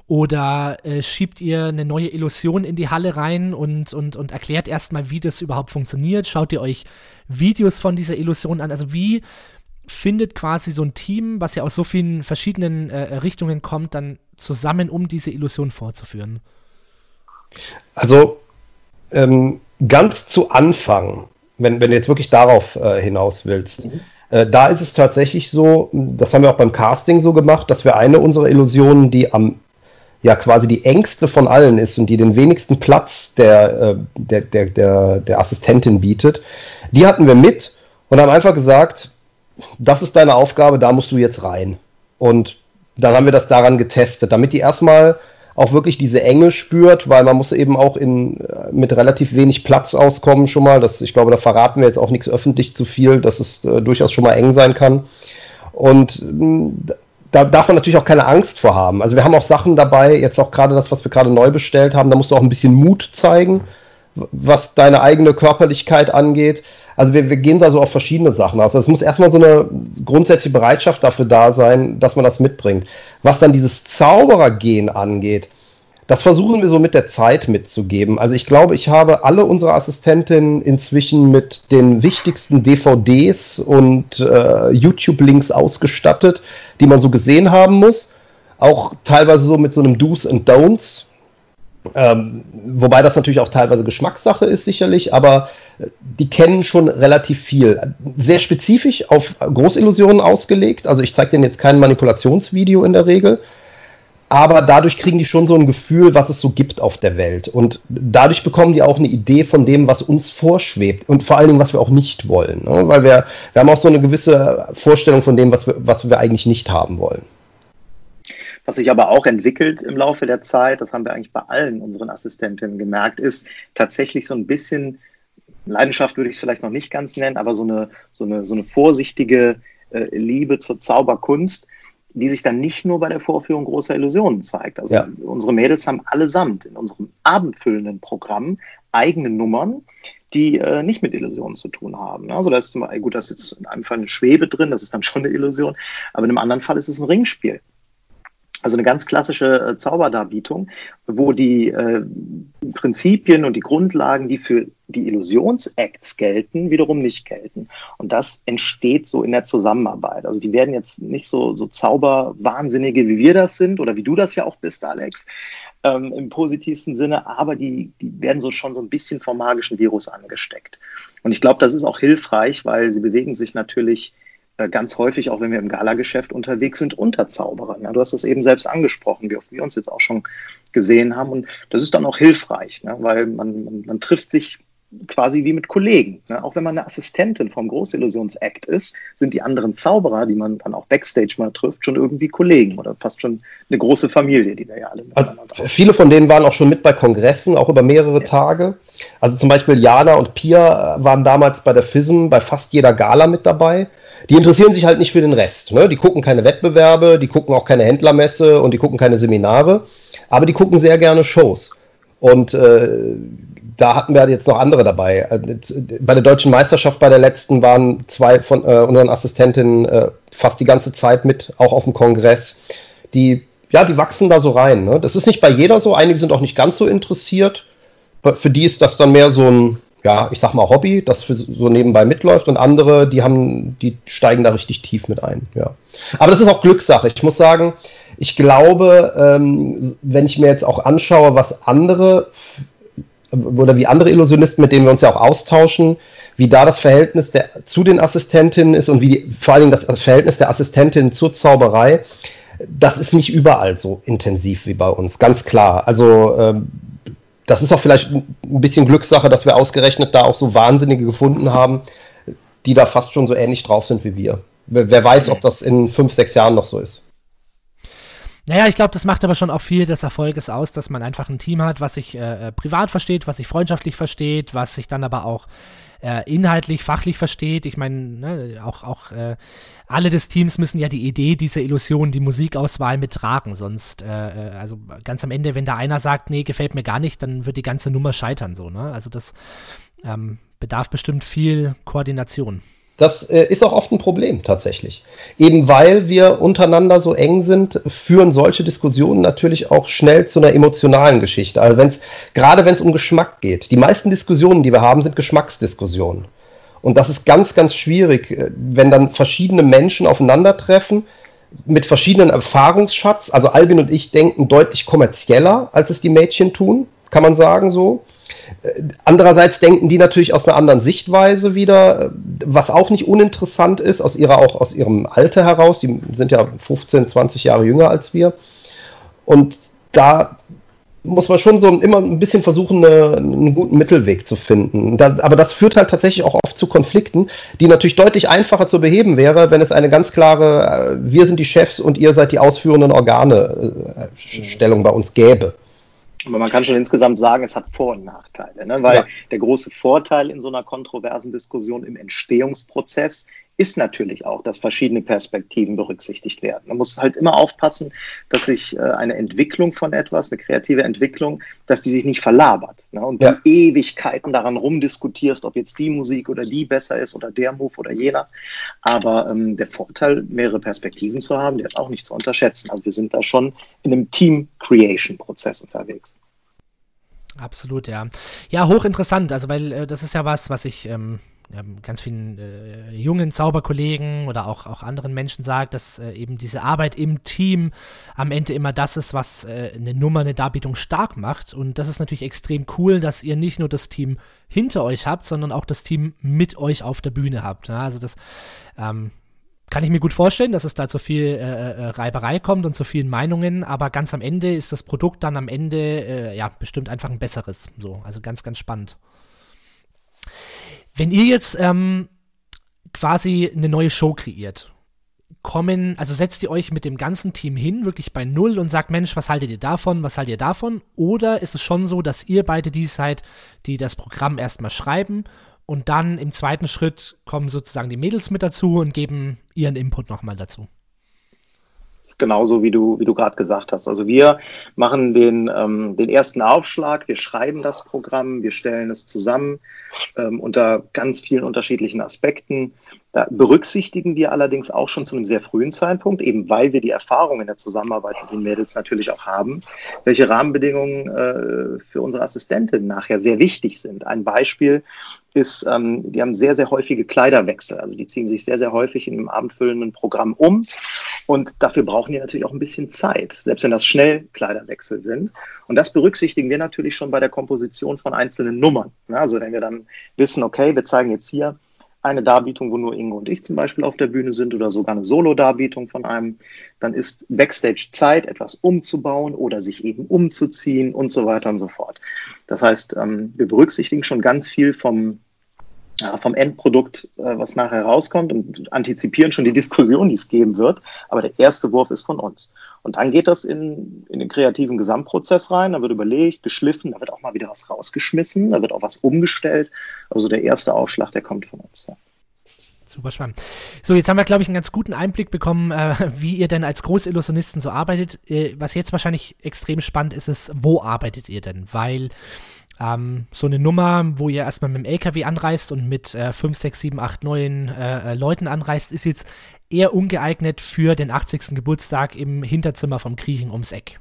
Oder äh, schiebt ihr eine neue Illusion in die Halle rein und, und, und erklärt erstmal, wie das überhaupt funktioniert? Schaut ihr euch Videos von dieser Illusion an? Also wie findet quasi so ein Team, was ja aus so vielen verschiedenen äh, Richtungen kommt, dann zusammen, um diese Illusion vorzuführen? Also ähm, ganz zu Anfang, wenn, wenn du jetzt wirklich darauf äh, hinaus willst, mhm. äh, da ist es tatsächlich so, das haben wir auch beim Casting so gemacht, dass wir eine unserer Illusionen, die am ja quasi die engste von allen ist und die den wenigsten Platz der, äh, der, der, der, der Assistentin bietet, die hatten wir mit und haben einfach gesagt, das ist deine Aufgabe, da musst du jetzt rein. Und dann haben wir das daran getestet, damit die erstmal auch wirklich diese Enge spürt, weil man muss eben auch in, mit relativ wenig Platz auskommen schon mal. Das, ich glaube, da verraten wir jetzt auch nichts öffentlich zu viel, dass es äh, durchaus schon mal eng sein kann. Und äh, da darf man natürlich auch keine Angst vor haben. Also wir haben auch Sachen dabei, jetzt auch gerade das, was wir gerade neu bestellt haben, da musst du auch ein bisschen Mut zeigen, was deine eigene Körperlichkeit angeht. Also wir, wir gehen da so auf verschiedene Sachen aus. Also es muss erstmal so eine grundsätzliche Bereitschaft dafür da sein, dass man das mitbringt. Was dann dieses Zauberergehen angeht, das versuchen wir so mit der Zeit mitzugeben. Also ich glaube, ich habe alle unsere Assistentinnen inzwischen mit den wichtigsten DVDs und äh, YouTube-Links ausgestattet, die man so gesehen haben muss. Auch teilweise so mit so einem Do's und Don'ts. Ähm, wobei das natürlich auch teilweise Geschmackssache ist, sicherlich, aber äh, die kennen schon relativ viel. Sehr spezifisch auf Großillusionen ausgelegt. Also ich zeige denen jetzt kein Manipulationsvideo in der Regel, aber dadurch kriegen die schon so ein Gefühl, was es so gibt auf der Welt. Und dadurch bekommen die auch eine Idee von dem, was uns vorschwebt und vor allen Dingen, was wir auch nicht wollen. Ne? Weil wir, wir haben auch so eine gewisse Vorstellung von dem, was wir, was wir eigentlich nicht haben wollen. Was sich aber auch entwickelt im Laufe der Zeit, das haben wir eigentlich bei allen unseren Assistentinnen gemerkt, ist tatsächlich so ein bisschen, Leidenschaft würde ich es vielleicht noch nicht ganz nennen, aber so eine, so eine, so eine vorsichtige äh, Liebe zur Zauberkunst die sich dann nicht nur bei der Vorführung großer Illusionen zeigt. Also ja. unsere Mädels haben allesamt in unserem abendfüllenden Programm eigene Nummern, die äh, nicht mit Illusionen zu tun haben. Also da ist zum Beispiel, gut, da ist jetzt in einem Fall eine Schwebe drin, das ist dann schon eine Illusion, aber in einem anderen Fall ist es ein Ringspiel. Also eine ganz klassische äh, Zauberdarbietung, wo die äh, Prinzipien und die Grundlagen, die für die Illusionsacts gelten, wiederum nicht gelten. Und das entsteht so in der Zusammenarbeit. Also die werden jetzt nicht so, so Zauberwahnsinnige, wie wir das sind oder wie du das ja auch bist, Alex, ähm, im positivsten Sinne, aber die, die werden so schon so ein bisschen vom magischen Virus angesteckt. Und ich glaube, das ist auch hilfreich, weil sie bewegen sich natürlich ganz häufig, auch wenn wir im Galageschäft unterwegs sind, unter Zauberern. Ja, du hast das eben selbst angesprochen, wie oft wir uns jetzt auch schon gesehen haben. Und das ist dann auch hilfreich, ne, weil man, man, man trifft sich quasi wie mit Kollegen. Ne? Auch wenn man eine Assistentin vom Großillusions-Act ist, sind die anderen Zauberer, die man dann auch Backstage mal trifft, schon irgendwie Kollegen oder fast schon eine große Familie, die wir ja alle also Viele von denen waren auch schon mit bei Kongressen, auch über mehrere ja. Tage. Also zum Beispiel Jana und Pia waren damals bei der FISM bei fast jeder Gala mit dabei die interessieren sich halt nicht für den Rest. Ne? Die gucken keine Wettbewerbe, die gucken auch keine Händlermesse und die gucken keine Seminare, aber die gucken sehr gerne Shows. Und äh, da hatten wir jetzt noch andere dabei. Bei der deutschen Meisterschaft bei der letzten waren zwei von äh, unseren Assistentinnen äh, fast die ganze Zeit mit, auch auf dem Kongress. Die, ja, die wachsen da so rein. Ne? Das ist nicht bei jeder so. Einige sind auch nicht ganz so interessiert. Für die ist das dann mehr so ein, ja, ich sag mal Hobby, das für so nebenbei mitläuft und andere, die haben, die steigen da richtig tief mit ein, ja. Aber das ist auch Glückssache. Ich muss sagen, ich glaube, ähm, wenn ich mir jetzt auch anschaue, was andere oder wie andere Illusionisten, mit denen wir uns ja auch austauschen, wie da das Verhältnis der, zu den Assistentinnen ist und wie die, vor allen Dingen das Verhältnis der Assistentin zur Zauberei, das ist nicht überall so intensiv wie bei uns, ganz klar. Also ähm, das ist auch vielleicht ein bisschen Glückssache, dass wir ausgerechnet da auch so Wahnsinnige gefunden haben, die da fast schon so ähnlich drauf sind wie wir. Wer, wer weiß, ob das in fünf, sechs Jahren noch so ist. Naja, ich glaube, das macht aber schon auch viel des Erfolges aus, dass man einfach ein Team hat, was sich äh, äh privat versteht, was sich freundschaftlich versteht, was sich dann aber auch äh, inhaltlich, fachlich versteht. Ich meine, ne, auch, auch äh, alle des Teams müssen ja die Idee dieser Illusion, die Musikauswahl mittragen. Sonst, äh, äh, also ganz am Ende, wenn da einer sagt, nee, gefällt mir gar nicht, dann wird die ganze Nummer scheitern so. Ne? Also das ähm, bedarf bestimmt viel Koordination. Das äh, ist auch oft ein Problem tatsächlich. Eben weil wir untereinander so eng sind, führen solche Diskussionen natürlich auch schnell zu einer emotionalen Geschichte. Also wenn es, gerade wenn es um Geschmack geht, die meisten Diskussionen, die wir haben, sind Geschmacksdiskussionen. Und das ist ganz, ganz schwierig, äh, wenn dann verschiedene Menschen aufeinandertreffen mit verschiedenen Erfahrungsschatz. Also Albin und ich denken deutlich kommerzieller, als es die Mädchen tun, kann man sagen so. Andererseits denken die natürlich aus einer anderen Sichtweise wieder, was auch nicht uninteressant ist, aus ihrer, auch aus ihrem Alter heraus. Die sind ja 15, 20 Jahre jünger als wir. Und da muss man schon so immer ein bisschen versuchen, eine, einen guten Mittelweg zu finden. Das, aber das führt halt tatsächlich auch oft zu Konflikten, die natürlich deutlich einfacher zu beheben wäre, wenn es eine ganz klare, äh, wir sind die Chefs und ihr seid die ausführenden Organe äh, Stellung bei uns gäbe. Aber man kann schon insgesamt sagen, es hat Vor- und Nachteile, ne? weil ja. der große Vorteil in so einer kontroversen Diskussion im Entstehungsprozess ist natürlich auch, dass verschiedene Perspektiven berücksichtigt werden. Man muss halt immer aufpassen, dass sich äh, eine Entwicklung von etwas, eine kreative Entwicklung, dass die sich nicht verlabert ne? und ja. du Ewigkeiten daran rumdiskutierst, ob jetzt die Musik oder die besser ist oder der Move oder jener. Aber ähm, der Vorteil, mehrere Perspektiven zu haben, der ist auch nicht zu unterschätzen. Also wir sind da schon in einem Team-Creation-Prozess unterwegs. Absolut, ja. Ja, hochinteressant. Also, weil äh, das ist ja was, was ich ähm, ganz vielen äh, jungen Zauberkollegen oder auch, auch anderen Menschen sagt, dass äh, eben diese Arbeit im Team am Ende immer das ist, was äh, eine Nummer, eine Darbietung stark macht. Und das ist natürlich extrem cool, dass ihr nicht nur das Team hinter euch habt, sondern auch das Team mit euch auf der Bühne habt. Ja? Also das ähm, kann ich mir gut vorstellen, dass es da zu viel äh, äh, Reiberei kommt und zu vielen Meinungen, aber ganz am Ende ist das Produkt dann am Ende äh, ja bestimmt einfach ein besseres. So, also ganz, ganz spannend. Wenn ihr jetzt ähm, quasi eine neue Show kreiert, kommen, also setzt ihr euch mit dem ganzen Team hin, wirklich bei Null und sagt, Mensch, was haltet ihr davon, was haltet ihr davon? Oder ist es schon so, dass ihr beide die seid, die das Programm erstmal schreiben und dann im zweiten Schritt kommen sozusagen die Mädels mit dazu und geben ihren Input nochmal dazu? Genauso wie du, wie du gerade gesagt hast. Also wir machen den, ähm, den ersten Aufschlag, wir schreiben das Programm, wir stellen es zusammen ähm, unter ganz vielen unterschiedlichen Aspekten. Da berücksichtigen wir allerdings auch schon zu einem sehr frühen Zeitpunkt, eben weil wir die Erfahrung in der Zusammenarbeit mit den Mädels natürlich auch haben, welche Rahmenbedingungen äh, für unsere Assistentin nachher sehr wichtig sind. Ein Beispiel ist, ähm, die haben sehr, sehr häufige Kleiderwechsel. Also die ziehen sich sehr, sehr häufig in einem abendfüllenden Programm um. Und dafür brauchen die natürlich auch ein bisschen Zeit, selbst wenn das schnell Kleiderwechsel sind. Und das berücksichtigen wir natürlich schon bei der Komposition von einzelnen Nummern. Also wenn wir dann wissen, okay, wir zeigen jetzt hier eine Darbietung, wo nur Ingo und ich zum Beispiel auf der Bühne sind oder sogar eine Solo-Darbietung von einem, dann ist Backstage Zeit, etwas umzubauen oder sich eben umzuziehen und so weiter und so fort. Das heißt, ähm, wir berücksichtigen schon ganz viel vom, vom Endprodukt, äh, was nachher rauskommt und antizipieren schon die Diskussion, die es geben wird. Aber der erste Wurf ist von uns. Und dann geht das in, in den kreativen Gesamtprozess rein. Da wird überlegt, geschliffen, da wird auch mal wieder was rausgeschmissen, da wird auch was umgestellt. Also der erste Aufschlag, der kommt von uns. Ja. Super spannend. So, jetzt haben wir, glaube ich, einen ganz guten Einblick bekommen, äh, wie ihr denn als Großillusionisten so arbeitet. Äh, was jetzt wahrscheinlich extrem spannend ist, ist, wo arbeitet ihr denn? Weil ähm, so eine Nummer, wo ihr erstmal mit dem LKW anreist und mit äh, 5, 6, 7, 8, 9 äh, Leuten anreist, ist jetzt eher ungeeignet für den 80. Geburtstag im Hinterzimmer vom Kriechen ums Eck.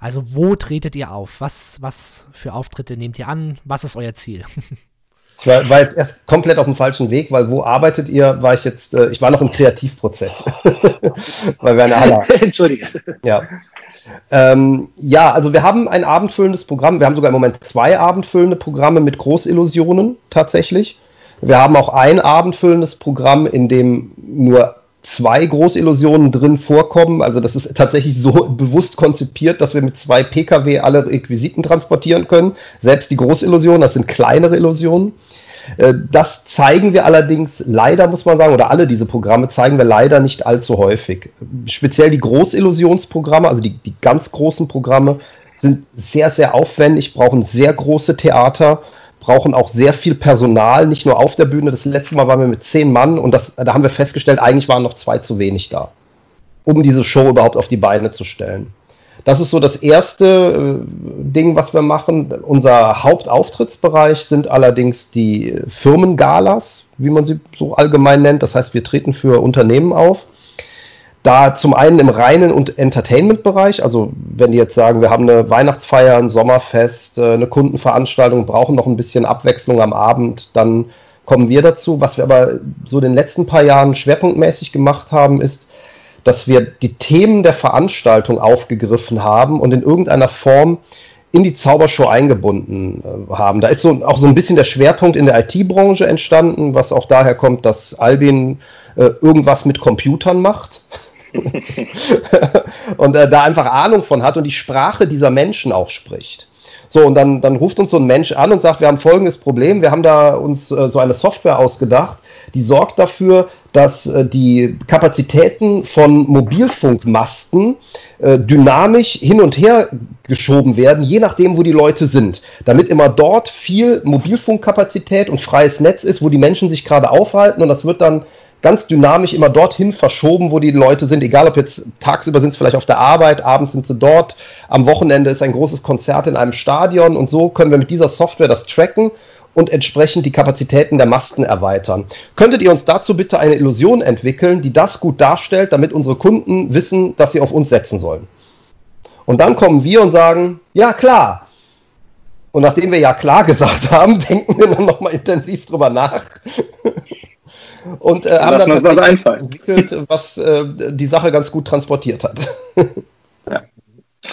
Also wo tretet ihr auf? Was, was für Auftritte nehmt ihr an? Was ist euer Ziel? Ich war, war, jetzt erst komplett auf dem falschen Weg, weil wo arbeitet ihr? War ich jetzt, äh, ich war noch im Kreativprozess. weil wir eine Halle. Entschuldige. Ja. Ähm, ja, also wir haben ein abendfüllendes Programm. Wir haben sogar im Moment zwei abendfüllende Programme mit Großillusionen tatsächlich. Wir haben auch ein abendfüllendes Programm, in dem nur zwei Großillusionen drin vorkommen. Also das ist tatsächlich so bewusst konzipiert, dass wir mit zwei Pkw alle Requisiten transportieren können. Selbst die Großillusionen, das sind kleinere Illusionen. Äh, das zeigen wir allerdings leider, muss man sagen, oder alle diese Programme zeigen wir leider nicht allzu häufig. Speziell die Großillusionsprogramme, also die, die ganz großen Programme, sind sehr, sehr aufwendig, brauchen sehr große Theater, brauchen auch sehr viel Personal, nicht nur auf der Bühne. Das letzte Mal waren wir mit zehn Mann und das, da haben wir festgestellt, eigentlich waren noch zwei zu wenig da, um diese Show überhaupt auf die Beine zu stellen. Das ist so das erste äh, Ding, was wir machen. Unser Hauptauftrittsbereich sind allerdings die Firmengalas, wie man sie so allgemein nennt. Das heißt, wir treten für Unternehmen auf. Da zum einen im reinen und Entertainment-Bereich, also wenn die jetzt sagen, wir haben eine Weihnachtsfeier, ein Sommerfest, äh, eine Kundenveranstaltung, brauchen noch ein bisschen Abwechslung am Abend, dann kommen wir dazu. Was wir aber so den letzten paar Jahren schwerpunktmäßig gemacht haben, ist, dass wir die Themen der Veranstaltung aufgegriffen haben und in irgendeiner Form in die Zaubershow eingebunden äh, haben. Da ist so, auch so ein bisschen der Schwerpunkt in der IT-Branche entstanden, was auch daher kommt, dass Albin äh, irgendwas mit Computern macht. und äh, da einfach Ahnung von hat und die Sprache dieser Menschen auch spricht. So, und dann, dann ruft uns so ein Mensch an und sagt, wir haben folgendes Problem, wir haben da uns äh, so eine Software ausgedacht, die sorgt dafür, dass äh, die Kapazitäten von Mobilfunkmasten äh, dynamisch hin und her geschoben werden, je nachdem, wo die Leute sind. Damit immer dort viel Mobilfunkkapazität und freies Netz ist, wo die Menschen sich gerade aufhalten und das wird dann ganz dynamisch immer dorthin verschoben, wo die Leute sind. Egal ob jetzt tagsüber sind sie vielleicht auf der Arbeit, abends sind sie dort, am Wochenende ist ein großes Konzert in einem Stadion und so können wir mit dieser Software das tracken und entsprechend die Kapazitäten der Masten erweitern. Könntet ihr uns dazu bitte eine Illusion entwickeln, die das gut darstellt, damit unsere Kunden wissen, dass sie auf uns setzen sollen? Und dann kommen wir und sagen, ja klar. Und nachdem wir ja klar gesagt haben, denken wir dann nochmal intensiv drüber nach und äh, haben dann was entwickelt, was äh, die Sache ganz gut transportiert hat. ja.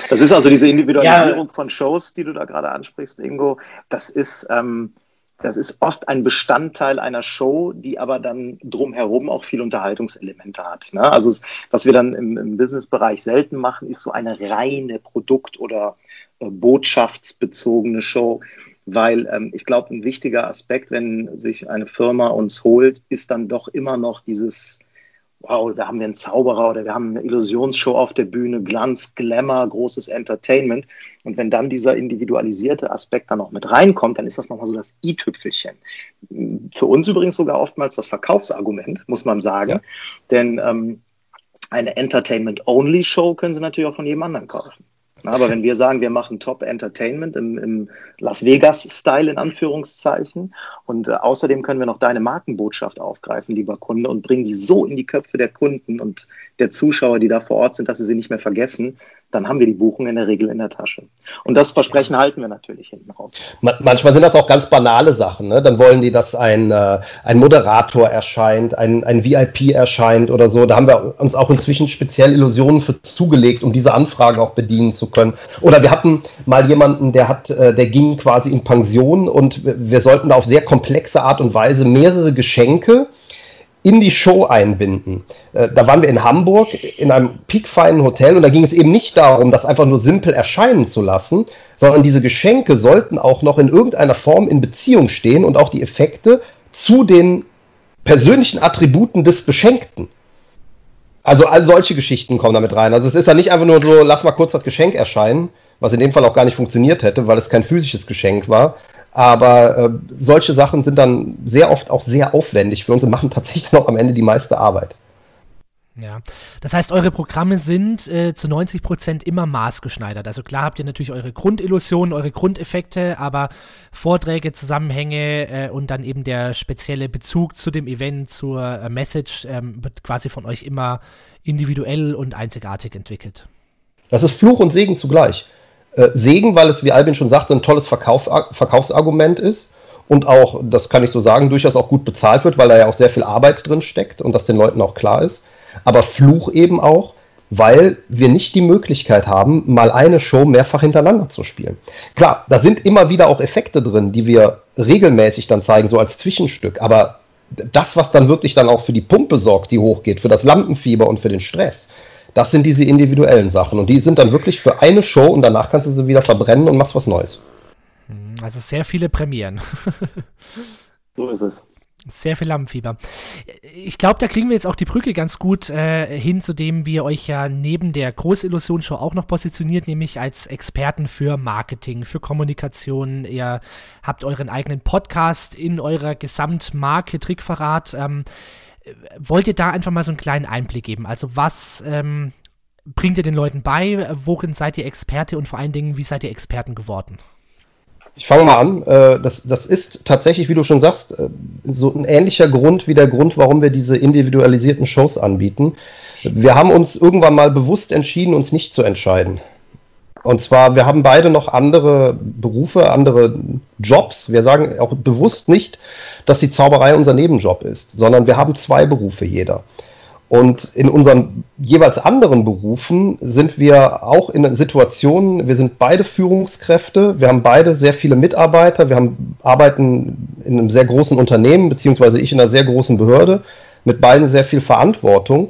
Das ist also diese Individualisierung ja. von Shows, die du da gerade ansprichst, Ingo. Das ist, ähm, das ist oft ein Bestandteil einer Show, die aber dann drumherum auch viel Unterhaltungselemente hat. Ne? Also was wir dann im, im Businessbereich selten machen, ist so eine reine Produkt- oder äh, botschaftsbezogene Show weil ähm, ich glaube, ein wichtiger Aspekt, wenn sich eine Firma uns holt, ist dann doch immer noch dieses, wow, da haben wir einen Zauberer oder wir haben eine Illusionsshow auf der Bühne, Glanz, Glamour, großes Entertainment. Und wenn dann dieser individualisierte Aspekt dann noch mit reinkommt, dann ist das nochmal so das i-Tüpfelchen. Für uns übrigens sogar oftmals das Verkaufsargument, muss man sagen. Ja. Denn ähm, eine Entertainment-Only-Show können Sie natürlich auch von jedem anderen kaufen. Aber wenn wir sagen, wir machen Top Entertainment im, im Las Vegas-Style in Anführungszeichen und äh, außerdem können wir noch deine Markenbotschaft aufgreifen, lieber Kunde, und bringen die so in die Köpfe der Kunden und der Zuschauer, die da vor Ort sind, dass sie sie nicht mehr vergessen, dann haben wir die Buchung in der Regel in der Tasche. Und das Versprechen halten wir natürlich hinten raus. Manchmal sind das auch ganz banale Sachen. Ne? Dann wollen die, dass ein, äh, ein Moderator erscheint, ein, ein VIP erscheint oder so. Da haben wir uns auch inzwischen speziell Illusionen für zugelegt, um diese Anfrage auch bedienen zu können. Oder wir hatten mal jemanden, der hat, äh, der ging quasi in Pension und wir sollten da auf sehr komplexe Art und Weise mehrere Geschenke in die Show einbinden. Äh, da waren wir in Hamburg in einem piekfeinen Hotel und da ging es eben nicht darum, das einfach nur simpel erscheinen zu lassen, sondern diese Geschenke sollten auch noch in irgendeiner Form in Beziehung stehen und auch die Effekte zu den persönlichen Attributen des Beschenkten. Also all solche Geschichten kommen damit rein. Also es ist ja nicht einfach nur so, lass mal kurz das Geschenk erscheinen, was in dem Fall auch gar nicht funktioniert hätte, weil es kein physisches Geschenk war, aber äh, solche Sachen sind dann sehr oft auch sehr aufwendig für uns und machen tatsächlich dann auch am Ende die meiste Arbeit. Ja, das heißt, eure Programme sind äh, zu 90 Prozent immer maßgeschneidert. Also klar habt ihr natürlich eure Grundillusionen, eure Grundeffekte, aber Vorträge, Zusammenhänge äh, und dann eben der spezielle Bezug zu dem Event, zur äh, Message ähm, wird quasi von euch immer individuell und einzigartig entwickelt. Das ist Fluch und Segen zugleich. Äh, Segen, weil es, wie Albin schon sagte, ein tolles Verkauf, Verkaufsargument ist und auch, das kann ich so sagen, durchaus auch gut bezahlt wird, weil da ja auch sehr viel Arbeit drin steckt und das den Leuten auch klar ist. Aber Fluch eben auch, weil wir nicht die Möglichkeit haben, mal eine Show mehrfach hintereinander zu spielen. Klar, da sind immer wieder auch Effekte drin, die wir regelmäßig dann zeigen, so als Zwischenstück, aber das, was dann wirklich dann auch für die Pumpe sorgt, die hochgeht, für das Lampenfieber und für den Stress, das sind diese individuellen Sachen. Und die sind dann wirklich für eine Show und danach kannst du sie wieder verbrennen und machst was Neues. Hm, also sehr viele Premieren. so ist es. Sehr viel Lampenfieber. Ich glaube, da kriegen wir jetzt auch die Brücke ganz gut äh, hin, zu dem wir euch ja neben der Großillusionsshow auch noch positioniert, nämlich als Experten für Marketing, für Kommunikation. Ihr habt euren eigenen Podcast in eurer Gesamtmarke Trickverrat. Ähm, wollt ihr da einfach mal so einen kleinen Einblick geben? Also was, ähm, bringt ihr den Leuten bei? Worin seid ihr Experte und vor allen Dingen, wie seid ihr Experten geworden? Ich fange mal an. Äh, das, das ist tatsächlich, wie du schon sagst, äh, so ein ähnlicher Grund wie der Grund, warum wir diese individualisierten Shows anbieten. Wir haben uns irgendwann mal bewusst entschieden, uns nicht zu entscheiden. Und zwar, wir haben beide noch andere Berufe, andere Jobs. Wir sagen auch bewusst nicht, dass die Zauberei unser Nebenjob ist, sondern wir haben zwei Berufe jeder. Und in unseren jeweils anderen Berufen sind wir auch in Situationen, wir sind beide Führungskräfte, wir haben beide sehr viele Mitarbeiter, wir haben, arbeiten in einem sehr großen Unternehmen, beziehungsweise ich in einer sehr großen Behörde, mit beiden sehr viel Verantwortung.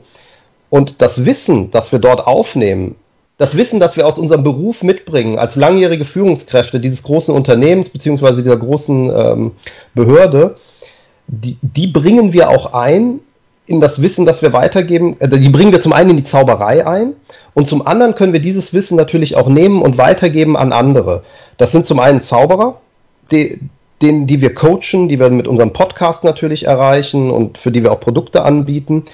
Und das Wissen, das wir dort aufnehmen, das Wissen, das wir aus unserem Beruf mitbringen, als langjährige Führungskräfte dieses großen Unternehmens, beziehungsweise dieser großen ähm, Behörde, die, die bringen wir auch ein in das Wissen, das wir weitergeben, äh, die bringen wir zum einen in die Zauberei ein und zum anderen können wir dieses Wissen natürlich auch nehmen und weitergeben an andere. Das sind zum einen Zauberer, die, den, die wir coachen, die wir mit unserem Podcast natürlich erreichen und für die wir auch Produkte anbieten.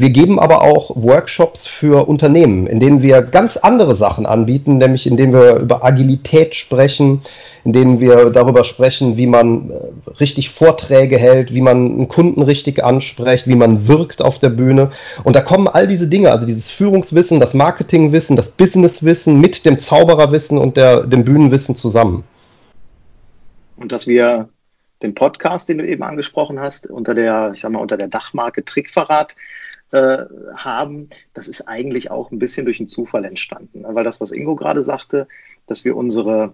Wir geben aber auch Workshops für Unternehmen, in denen wir ganz andere Sachen anbieten, nämlich indem wir über Agilität sprechen, in denen wir darüber sprechen, wie man äh, richtig Vorträge hält, wie man einen Kunden richtig anspricht, wie man wirkt auf der Bühne. Und da kommen all diese Dinge, also dieses Führungswissen, das Marketingwissen, das Businesswissen mit dem Zaubererwissen und der, dem Bühnenwissen zusammen. Und dass wir den Podcast, den du eben angesprochen hast, unter der, ich sag mal, unter der Dachmarke Trickverrat äh, haben, das ist eigentlich auch ein bisschen durch einen Zufall entstanden. Ne? Weil das, was Ingo gerade sagte, dass wir unsere,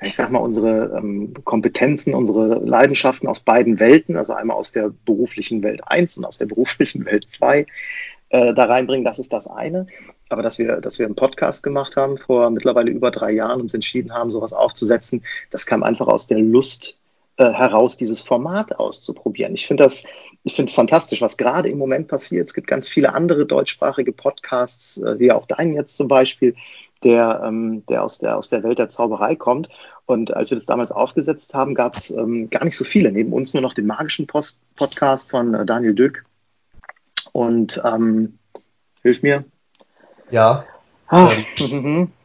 ich sag mal, unsere ähm, Kompetenzen, unsere Leidenschaften aus beiden Welten, also einmal aus der beruflichen Welt 1 und aus der beruflichen Welt 2, äh, da reinbringen, das ist das eine. Aber dass wir, dass wir einen Podcast gemacht haben vor mittlerweile über drei Jahren und uns entschieden haben, sowas aufzusetzen, das kam einfach aus der Lust äh, heraus, dieses Format auszuprobieren. Ich finde das ich finde es fantastisch, was gerade im Moment passiert. Es gibt ganz viele andere deutschsprachige Podcasts, äh, wie auch deinen jetzt zum Beispiel, der, ähm, der, aus der aus der Welt der Zauberei kommt. Und als wir das damals aufgesetzt haben, gab es ähm, gar nicht so viele. Neben uns nur noch den magischen Post Podcast von äh, Daniel Dück. Und ähm, hilf mir. Ja. Ah, mhm.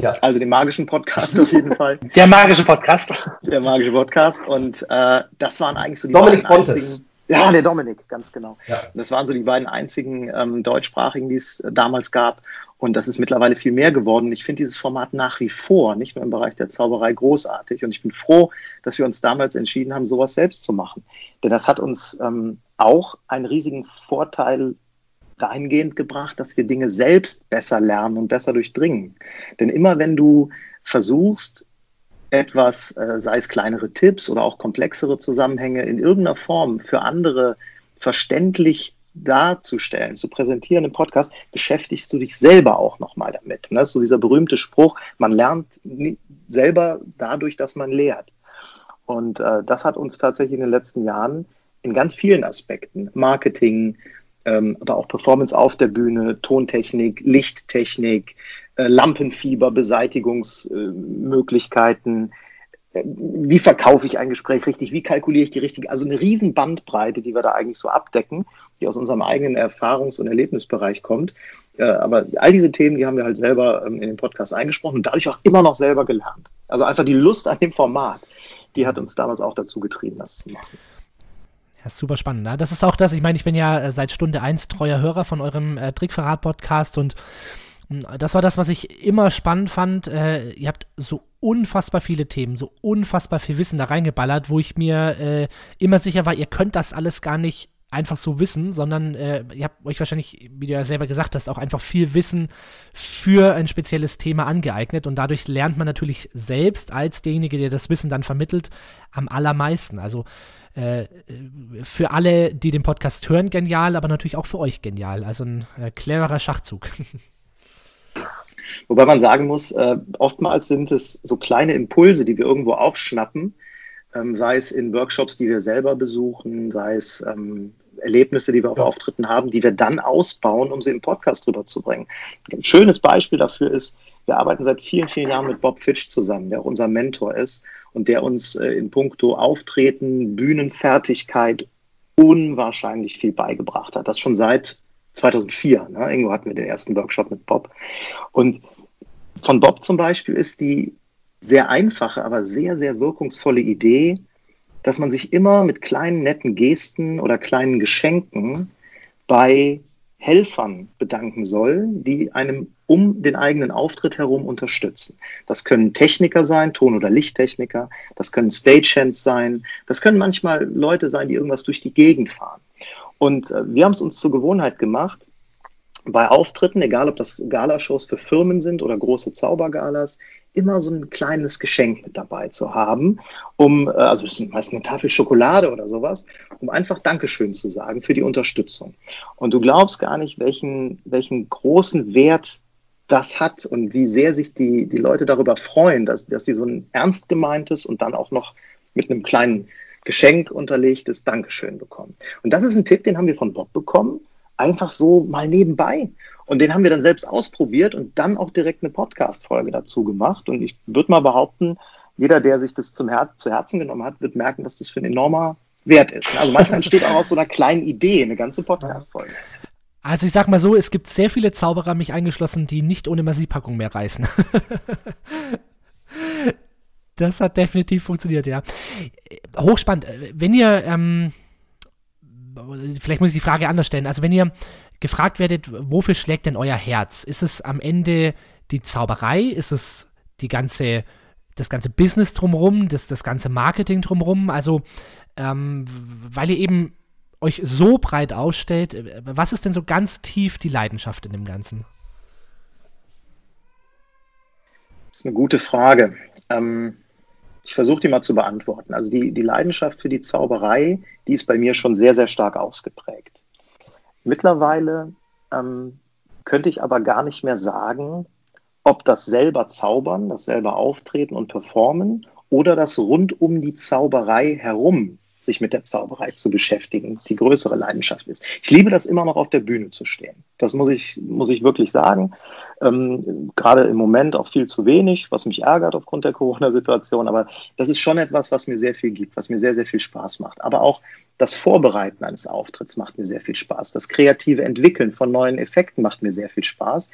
Ja. Also den magischen Podcast auf jeden Fall. Der magische Podcast. Der magische Podcast. Und äh, das waren eigentlich so die Dominik beiden Fontes. einzigen. Ja, der Dominik, ganz genau. Ja. Das waren so die beiden einzigen ähm, deutschsprachigen, die es äh, damals gab. Und das ist mittlerweile viel mehr geworden. Ich finde dieses Format nach wie vor, nicht nur im Bereich der Zauberei, großartig. Und ich bin froh, dass wir uns damals entschieden haben, sowas selbst zu machen. Denn das hat uns ähm, auch einen riesigen Vorteil dahingehend gebracht, dass wir Dinge selbst besser lernen und besser durchdringen. Denn immer wenn du versuchst, etwas, äh, sei es kleinere Tipps oder auch komplexere Zusammenhänge in irgendeiner Form für andere verständlich darzustellen, zu präsentieren im Podcast, beschäftigst du dich selber auch nochmal damit. Ne? Das ist so dieser berühmte Spruch, man lernt selber dadurch, dass man lehrt. Und äh, das hat uns tatsächlich in den letzten Jahren in ganz vielen Aspekten, Marketing, ähm, aber auch Performance auf der Bühne, Tontechnik, Lichttechnik, äh, Lampenfieber, Beseitigungsmöglichkeiten. Äh, wie verkaufe ich ein Gespräch richtig? Wie kalkuliere ich die richtige? Also eine riesen Bandbreite, die wir da eigentlich so abdecken, die aus unserem eigenen Erfahrungs- und Erlebnisbereich kommt. Äh, aber all diese Themen, die haben wir halt selber ähm, in den Podcast eingesprochen und dadurch auch immer noch selber gelernt. Also einfach die Lust an dem Format, die hat uns damals auch dazu getrieben, das zu machen. Ja, super spannend. Ne? Das ist auch das, ich meine, ich bin ja äh, seit Stunde 1 treuer Hörer von eurem äh, Trickverrat-Podcast und äh, das war das, was ich immer spannend fand. Äh, ihr habt so unfassbar viele Themen, so unfassbar viel Wissen da reingeballert, wo ich mir äh, immer sicher war, ihr könnt das alles gar nicht einfach so wissen, sondern äh, ihr habt euch wahrscheinlich, wie du ja selber gesagt hast, auch einfach viel Wissen für ein spezielles Thema angeeignet und dadurch lernt man natürlich selbst als derjenige, der das Wissen dann vermittelt, am allermeisten. Also äh, für alle, die den Podcast hören, genial, aber natürlich auch für euch genial. Also ein äh, cleverer Schachzug. Wobei man sagen muss, äh, oftmals sind es so kleine Impulse, die wir irgendwo aufschnappen, ähm, sei es in Workshops, die wir selber besuchen, sei es ähm, Erlebnisse, die wir auf ja. Auftritten haben, die wir dann ausbauen, um sie im Podcast rüberzubringen. Ein schönes Beispiel dafür ist, wir arbeiten seit vielen, vielen Jahren mit Bob Fitch zusammen, der auch unser Mentor ist und der uns äh, in puncto Auftreten, Bühnenfertigkeit unwahrscheinlich viel beigebracht hat. Das schon seit 2004. Ne? Irgendwo hatten wir den ersten Workshop mit Bob. Und von Bob zum Beispiel ist die sehr einfache, aber sehr, sehr wirkungsvolle Idee, dass man sich immer mit kleinen netten Gesten oder kleinen Geschenken bei Helfern bedanken soll, die einem um den eigenen Auftritt herum unterstützen. Das können Techniker sein, Ton- oder Lichttechniker, das können Stagehands sein, das können manchmal Leute sein, die irgendwas durch die Gegend fahren. Und äh, wir haben es uns zur Gewohnheit gemacht, bei Auftritten, egal ob das Galashows für Firmen sind oder große Zaubergalas, immer so ein kleines Geschenk mit dabei zu haben, um, äh, also es ist meist eine Tafel Schokolade oder sowas, um einfach Dankeschön zu sagen für die Unterstützung. Und du glaubst gar nicht, welchen, welchen großen Wert das hat und wie sehr sich die, die Leute darüber freuen, dass, dass die so ein ernst gemeintes und dann auch noch mit einem kleinen Geschenk unterlegtes Dankeschön bekommen. Und das ist ein Tipp, den haben wir von Bob bekommen einfach so mal nebenbei. Und den haben wir dann selbst ausprobiert und dann auch direkt eine Podcast-Folge dazu gemacht. Und ich würde mal behaupten, jeder, der sich das zum Her zu Herzen genommen hat, wird merken, dass das für ein enormer Wert ist. Also manchmal entsteht auch aus so einer kleinen Idee eine ganze Podcast-Folge. Also ich sag mal so, es gibt sehr viele Zauberer, mich eingeschlossen, die nicht ohne Massivpackung mehr reißen. das hat definitiv funktioniert, ja. Hochspannend. Wenn ihr ähm, vielleicht muss ich die Frage anders stellen. Also wenn ihr gefragt werdet, wofür schlägt denn euer Herz? Ist es am Ende die Zauberei? Ist es die ganze, das ganze Business drumherum, das, das ganze Marketing drumherum? Also, ähm, weil ihr eben euch so breit ausstellt, was ist denn so ganz tief die Leidenschaft in dem Ganzen? Das ist eine gute Frage. Ähm, ich versuche die mal zu beantworten. Also die, die Leidenschaft für die Zauberei, die ist bei mir schon sehr, sehr stark ausgeprägt. Mittlerweile ähm, könnte ich aber gar nicht mehr sagen, ob das selber Zaubern, das selber Auftreten und Performen oder das rund um die Zauberei herum sich mit der Zauberei zu beschäftigen, die größere Leidenschaft ist. Ich liebe das immer noch auf der Bühne zu stehen. Das muss ich, muss ich wirklich sagen. Ähm, gerade im Moment auch viel zu wenig, was mich ärgert aufgrund der Corona-Situation. Aber das ist schon etwas, was mir sehr viel gibt, was mir sehr, sehr viel Spaß macht. Aber auch das Vorbereiten eines Auftritts macht mir sehr viel Spaß. Das kreative Entwickeln von neuen Effekten macht mir sehr viel Spaß.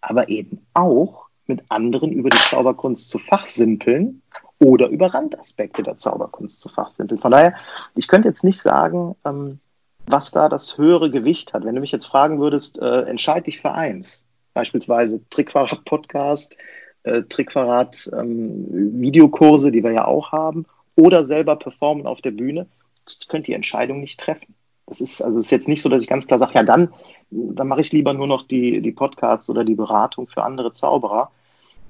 Aber eben auch mit anderen über die Zauberkunst zu fachsimpeln oder über Randaspekte der Zauberkunst zu fachsimpeln. Von daher, ich könnte jetzt nicht sagen, ähm, was da das höhere Gewicht hat. Wenn du mich jetzt fragen würdest, äh, entscheide dich für eins, beispielsweise Trickverrat-Podcast, äh, Trickverrat-Videokurse, ähm, die wir ja auch haben, oder selber performen auf der Bühne, ich könnte die Entscheidung nicht treffen. Das ist also ist jetzt nicht so, dass ich ganz klar sage, ja dann, dann mache ich lieber nur noch die, die Podcasts oder die Beratung für andere Zauberer,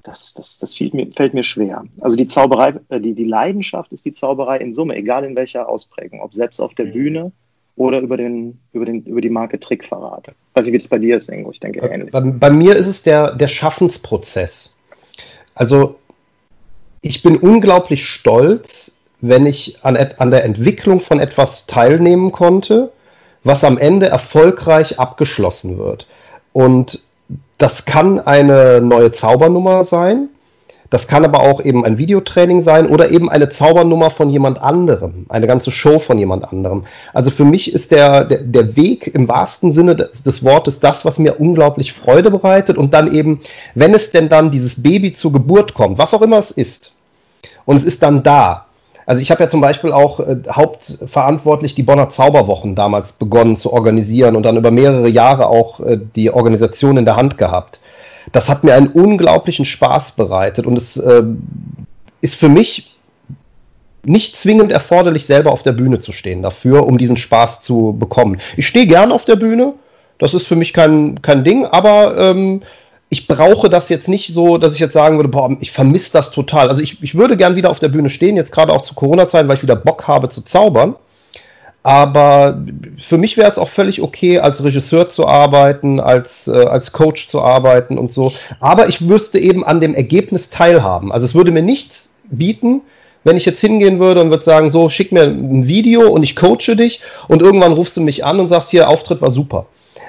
das, das, das fällt, mir, fällt mir schwer. Also die Zauberei, äh, die, die Leidenschaft ist die Zauberei in Summe, egal in welcher Ausprägung, ob selbst auf der mhm. Bühne oder über, den, über, den, über die Marke Trickverrat. Weiß nicht, wie es bei dir ist, Ingo. Ich denke ähnlich. Bei, bei mir ist es der, der Schaffensprozess. Also ich bin unglaublich stolz, wenn ich an, an der Entwicklung von etwas teilnehmen konnte, was am Ende erfolgreich abgeschlossen wird. Und das kann eine neue Zaubernummer sein. Das kann aber auch eben ein Videotraining sein oder eben eine Zaubernummer von jemand anderem, eine ganze Show von jemand anderem. Also für mich ist der, der, der Weg im wahrsten Sinne des, des, Wortes das, was mir unglaublich Freude bereitet und dann eben, wenn es denn dann dieses Baby zur Geburt kommt, was auch immer es ist, und es ist dann da, also ich habe ja zum Beispiel auch äh, hauptverantwortlich die Bonner Zauberwochen damals begonnen zu organisieren und dann über mehrere Jahre auch äh, die Organisation in der Hand gehabt. Das hat mir einen unglaublichen Spaß bereitet und es äh, ist für mich nicht zwingend erforderlich, selber auf der Bühne zu stehen dafür, um diesen Spaß zu bekommen. Ich stehe gern auf der Bühne, das ist für mich kein, kein Ding, aber ähm, ich brauche das jetzt nicht so, dass ich jetzt sagen würde, boah, ich vermisse das total. Also ich, ich würde gern wieder auf der Bühne stehen, jetzt gerade auch zu Corona-Zeiten, weil ich wieder Bock habe zu zaubern. Aber für mich wäre es auch völlig okay, als Regisseur zu arbeiten, als, äh, als Coach zu arbeiten und so. Aber ich müsste eben an dem Ergebnis teilhaben. Also es würde mir nichts bieten, wenn ich jetzt hingehen würde und würde sagen, so, schick mir ein Video und ich coache dich und irgendwann rufst du mich an und sagst, hier, Auftritt war super.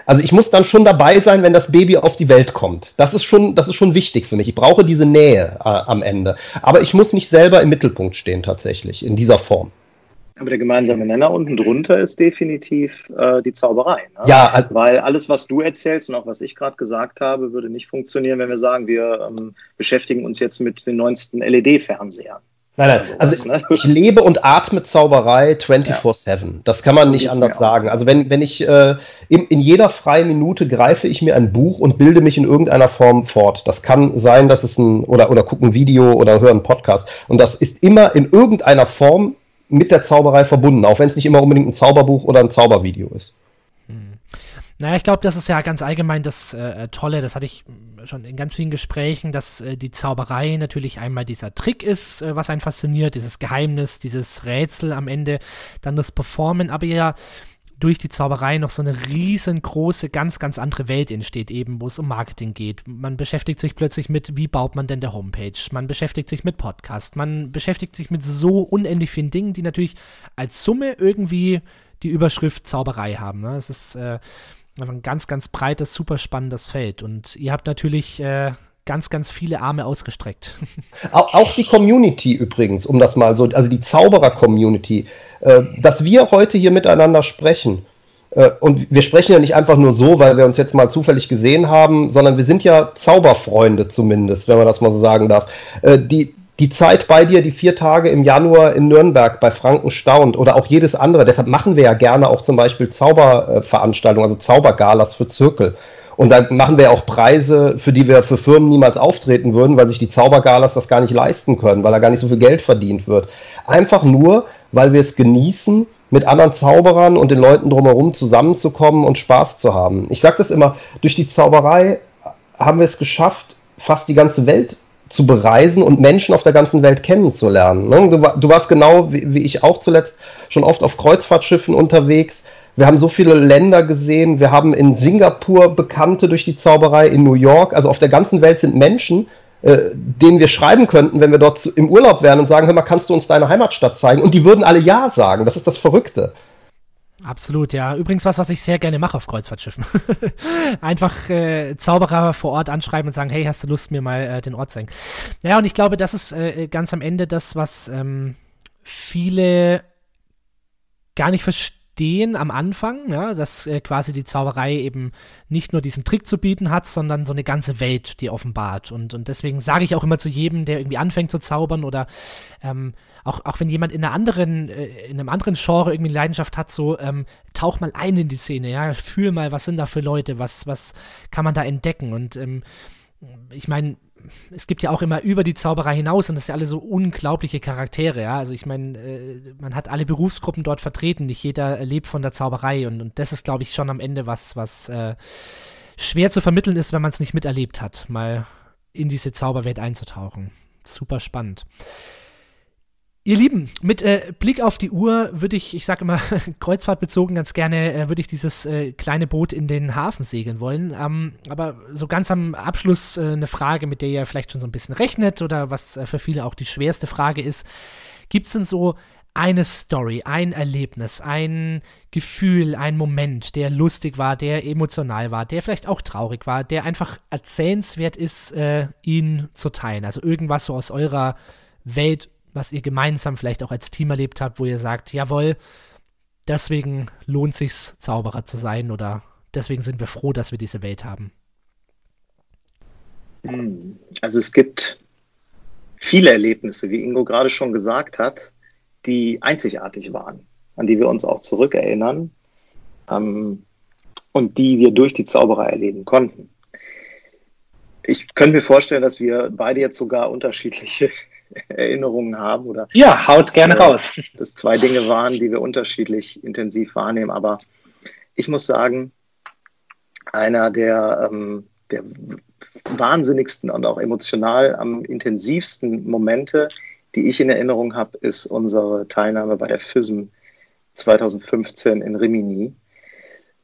Also ich muss dann schon dabei sein, wenn das Baby auf die Welt kommt. Das ist schon, das ist schon wichtig für mich. Ich brauche diese Nähe äh, am Ende. Aber ich muss nicht selber im Mittelpunkt stehen tatsächlich in dieser Form. Aber der gemeinsame Nenner unten drunter ist definitiv äh, die Zauberei. Ne? Ja, also, weil alles, was du erzählst und auch was ich gerade gesagt habe, würde nicht funktionieren, wenn wir sagen, wir ähm, beschäftigen uns jetzt mit den neuesten LED-Fernsehern. Nein, nein, also ne? ich lebe und atme Zauberei 24-7. Ja. Das kann man nicht anders sagen. Also wenn, wenn ich äh, in, in jeder freien Minute greife ich mir ein Buch und bilde mich in irgendeiner Form fort. Das kann sein, dass es ein oder, oder gucke ein Video oder höre einen Podcast. Und das ist immer in irgendeiner Form mit der Zauberei verbunden, auch wenn es nicht immer unbedingt ein Zauberbuch oder ein Zaubervideo ist. Naja, ich glaube, das ist ja ganz allgemein das äh, Tolle, das hatte ich schon in ganz vielen Gesprächen, dass äh, die Zauberei natürlich einmal dieser Trick ist, äh, was einen fasziniert, dieses Geheimnis, dieses Rätsel am Ende, dann das Performen, aber ja durch die Zauberei noch so eine riesengroße, ganz, ganz andere Welt entsteht, eben, wo es um Marketing geht. Man beschäftigt sich plötzlich mit, wie baut man denn der Homepage? Man beschäftigt sich mit Podcast. Man beschäftigt sich mit so unendlich vielen Dingen, die natürlich als Summe irgendwie die Überschrift Zauberei haben. Ne? Es ist äh, ein ganz, ganz breites, super spannendes Feld. Und ihr habt natürlich äh, ganz, ganz viele Arme ausgestreckt. Auch, auch, die Community übrigens, um das mal so, also die Zauberer-Community, äh, dass wir heute hier miteinander sprechen. Äh, und wir sprechen ja nicht einfach nur so, weil wir uns jetzt mal zufällig gesehen haben, sondern wir sind ja Zauberfreunde zumindest, wenn man das mal so sagen darf. Äh, die, die Zeit bei dir, die vier Tage im Januar in Nürnberg bei Franken staunt oder auch jedes andere. Deshalb machen wir ja gerne auch zum Beispiel Zauberveranstaltungen, also Zaubergalas für Zirkel. Und dann machen wir auch Preise, für die wir für Firmen niemals auftreten würden, weil sich die Zaubergalas das gar nicht leisten können, weil da gar nicht so viel Geld verdient wird. Einfach nur, weil wir es genießen, mit anderen Zauberern und den Leuten drumherum zusammenzukommen und Spaß zu haben. Ich sage das immer, durch die Zauberei haben wir es geschafft, fast die ganze Welt zu bereisen und Menschen auf der ganzen Welt kennenzulernen. Ne? Du, du warst genau wie, wie ich auch zuletzt schon oft auf Kreuzfahrtschiffen unterwegs. Wir haben so viele Länder gesehen. Wir haben in Singapur Bekannte durch die Zauberei, in New York. Also auf der ganzen Welt sind Menschen, äh, denen wir schreiben könnten, wenn wir dort im Urlaub wären und sagen, hör mal, kannst du uns deine Heimatstadt zeigen? Und die würden alle Ja sagen. Das ist das Verrückte. Absolut, ja. Übrigens was, was ich sehr gerne mache auf Kreuzfahrtschiffen. Einfach äh, Zauberer vor Ort anschreiben und sagen, hey, hast du Lust, mir mal äh, den Ort zeigen? Ja, und ich glaube, das ist äh, ganz am Ende das, was ähm, viele gar nicht verstehen Ideen am Anfang, ja, dass äh, quasi die Zauberei eben nicht nur diesen Trick zu bieten hat, sondern so eine ganze Welt, die offenbart. Und, und deswegen sage ich auch immer zu jedem, der irgendwie anfängt zu zaubern oder ähm, auch, auch wenn jemand in einer anderen, äh, in einem anderen Genre irgendwie Leidenschaft hat, so ähm, tauch mal ein in die Szene, ja, fühl mal, was sind da für Leute, was, was kann man da entdecken? Und ähm, ich meine, es gibt ja auch immer über die Zauberei hinaus und das sind ja alle so unglaubliche Charaktere, ja. Also ich meine, äh, man hat alle Berufsgruppen dort vertreten, nicht jeder lebt von der Zauberei und, und das ist, glaube ich, schon am Ende was, was äh, schwer zu vermitteln ist, wenn man es nicht miterlebt hat, mal in diese Zauberwelt einzutauchen. Super spannend. Ihr Lieben, mit äh, Blick auf die Uhr würde ich, ich sage immer kreuzfahrtbezogen ganz gerne, äh, würde ich dieses äh, kleine Boot in den Hafen segeln wollen. Ähm, aber so ganz am Abschluss äh, eine Frage, mit der ihr vielleicht schon so ein bisschen rechnet oder was äh, für viele auch die schwerste Frage ist. Gibt es denn so eine Story, ein Erlebnis, ein Gefühl, ein Moment, der lustig war, der emotional war, der vielleicht auch traurig war, der einfach erzählenswert ist, äh, ihn zu teilen? Also irgendwas so aus eurer Welt was ihr gemeinsam vielleicht auch als Team erlebt habt, wo ihr sagt, jawohl, deswegen lohnt sich's, Zauberer zu sein oder deswegen sind wir froh, dass wir diese Welt haben? Hm, also es gibt viele Erlebnisse, wie Ingo gerade schon gesagt hat, die einzigartig waren, an die wir uns auch zurückerinnern ähm, und die wir durch die Zauberer erleben konnten. Ich könnte mir vorstellen, dass wir beide jetzt sogar unterschiedliche Erinnerungen haben oder ja, haut gerne äh, raus. Das zwei Dinge waren, die wir unterschiedlich intensiv wahrnehmen. Aber ich muss sagen, einer der, ähm, der wahnsinnigsten und auch emotional am intensivsten Momente, die ich in Erinnerung habe, ist unsere Teilnahme bei der FISM 2015 in Rimini,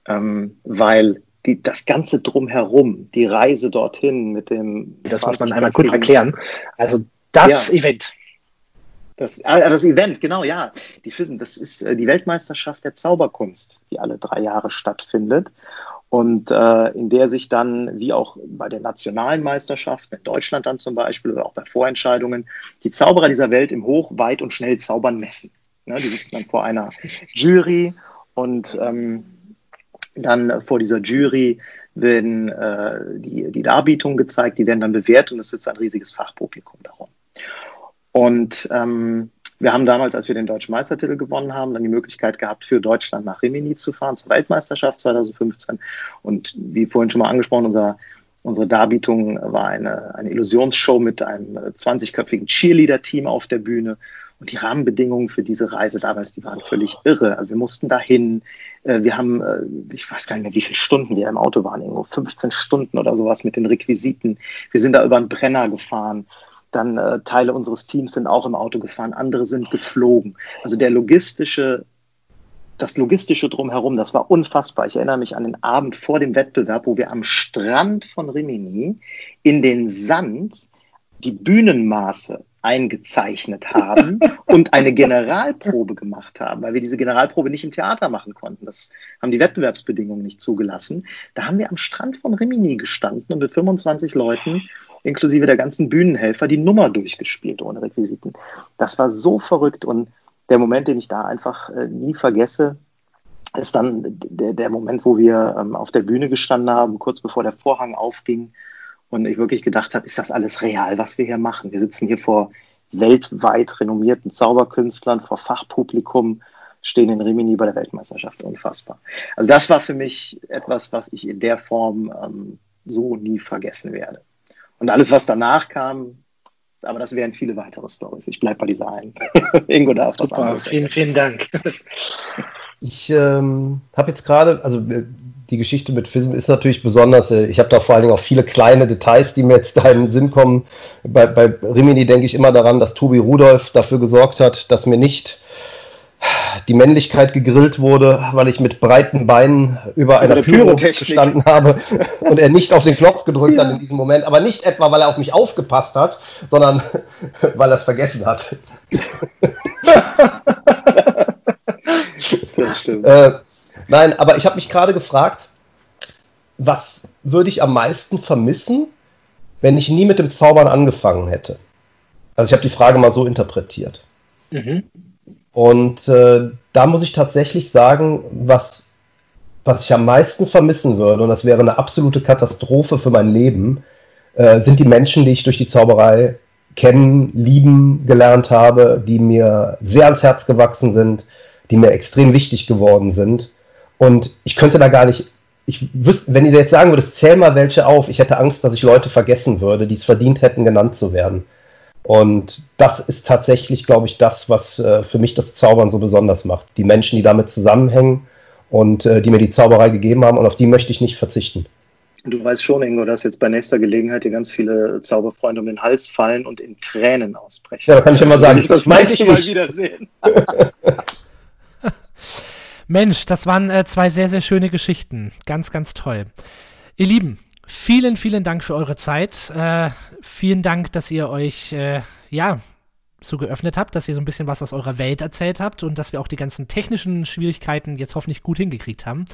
ähm, weil die, das Ganze drumherum, die Reise dorthin mit dem. Das muss man einmal kurz erklären. Also das ja. Event. Das, ah, das Event, genau, ja. Die FISM, das ist äh, die Weltmeisterschaft der Zauberkunst, die alle drei Jahre stattfindet und äh, in der sich dann, wie auch bei der nationalen Meisterschaft, in Deutschland dann zum Beispiel oder auch bei Vorentscheidungen, die Zauberer dieser Welt im Hoch-, Weit- und Schnellzaubern messen. Ne? Die sitzen dann vor einer Jury und ähm, dann vor dieser Jury werden äh, die, die Darbietungen gezeigt, die werden dann bewertet und es sitzt ein riesiges Fachpublikum darum. Und ähm, wir haben damals, als wir den deutschen Meistertitel gewonnen haben, dann die Möglichkeit gehabt, für Deutschland nach Rimini zu fahren, zur Weltmeisterschaft 2015. Und wie vorhin schon mal angesprochen, unser, unsere Darbietung war eine, eine Illusionsshow mit einem 20-köpfigen Cheerleader-Team auf der Bühne. Und die Rahmenbedingungen für diese Reise damals, die waren völlig irre. Also wir mussten dahin. Äh, wir haben, äh, ich weiß gar nicht mehr, wie viele Stunden wir im Auto waren, irgendwo 15 Stunden oder sowas mit den Requisiten. Wir sind da über einen Brenner gefahren. Dann äh, Teile unseres Teams sind auch im Auto gefahren, andere sind geflogen. Also der logistische, das logistische drumherum, das war unfassbar. Ich erinnere mich an den Abend vor dem Wettbewerb, wo wir am Strand von Rimini in den Sand die Bühnenmaße eingezeichnet haben und eine Generalprobe gemacht haben, weil wir diese Generalprobe nicht im Theater machen konnten. Das haben die Wettbewerbsbedingungen nicht zugelassen. Da haben wir am Strand von Rimini gestanden und mit 25 Leuten inklusive der ganzen Bühnenhelfer, die Nummer durchgespielt ohne Requisiten. Das war so verrückt und der Moment, den ich da einfach äh, nie vergesse, ist dann der, der Moment, wo wir ähm, auf der Bühne gestanden haben, kurz bevor der Vorhang aufging und ich wirklich gedacht habe, ist das alles real, was wir hier machen? Wir sitzen hier vor weltweit renommierten Zauberkünstlern, vor Fachpublikum, stehen in Rimini bei der Weltmeisterschaft. Unfassbar. Also das war für mich etwas, was ich in der Form ähm, so nie vergessen werde. Und alles, was danach kam, aber das wären viele weitere Stories. Ich bleibe bei dieser einen. Ingo darf was anderes. Vielen, vielen Dank. Ich ähm, habe jetzt gerade, also äh, die Geschichte mit FISM ist natürlich besonders. Äh, ich habe da vor allen Dingen auch viele kleine Details, die mir jetzt da in den Sinn kommen. Bei, bei Rimini denke ich immer daran, dass Tobi Rudolph dafür gesorgt hat, dass mir nicht die Männlichkeit gegrillt wurde, weil ich mit breiten Beinen über einer Pyro gestanden habe und er nicht auf den Knopf gedrückt ja. hat in diesem Moment, aber nicht etwa, weil er auf mich aufgepasst hat, sondern weil er es vergessen hat. das stimmt. Äh, nein, aber ich habe mich gerade gefragt, was würde ich am meisten vermissen, wenn ich nie mit dem Zaubern angefangen hätte? Also ich habe die Frage mal so interpretiert. Mhm. Und äh, da muss ich tatsächlich sagen, was, was ich am meisten vermissen würde, und das wäre eine absolute Katastrophe für mein Leben, äh, sind die Menschen, die ich durch die Zauberei kennen, lieben gelernt habe, die mir sehr ans Herz gewachsen sind, die mir extrem wichtig geworden sind. Und ich könnte da gar nicht, ich wüsste, wenn ihr jetzt sagen würdet, zähl mal welche auf, ich hätte Angst, dass ich Leute vergessen würde, die es verdient hätten, genannt zu werden. Und das ist tatsächlich, glaube ich, das, was äh, für mich das Zaubern so besonders macht. Die Menschen, die damit zusammenhängen und äh, die mir die Zauberei gegeben haben und auf die möchte ich nicht verzichten. Du weißt schon, Ingo, dass jetzt bei nächster Gelegenheit dir ganz viele Zauberfreunde um den Hals fallen und in Tränen ausbrechen. Ja, kann ich immer sagen. Ich das meinte ich mal wiedersehen. Mensch, das waren äh, zwei sehr, sehr schöne Geschichten. Ganz, ganz toll. Ihr Lieben, Vielen, vielen Dank für eure Zeit. Äh, vielen Dank, dass ihr euch, äh, ja, so geöffnet habt, dass ihr so ein bisschen was aus eurer Welt erzählt habt und dass wir auch die ganzen technischen Schwierigkeiten jetzt hoffentlich gut hingekriegt haben.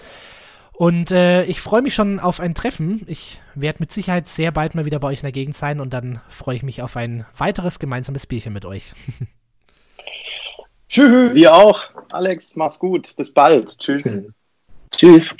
Und äh, ich freue mich schon auf ein Treffen. Ich werde mit Sicherheit sehr bald mal wieder bei euch in der Gegend sein und dann freue ich mich auf ein weiteres gemeinsames Bierchen mit euch. Tschüss. Wir auch. Alex, mach's gut. Bis bald. Tschüss. Tschüss.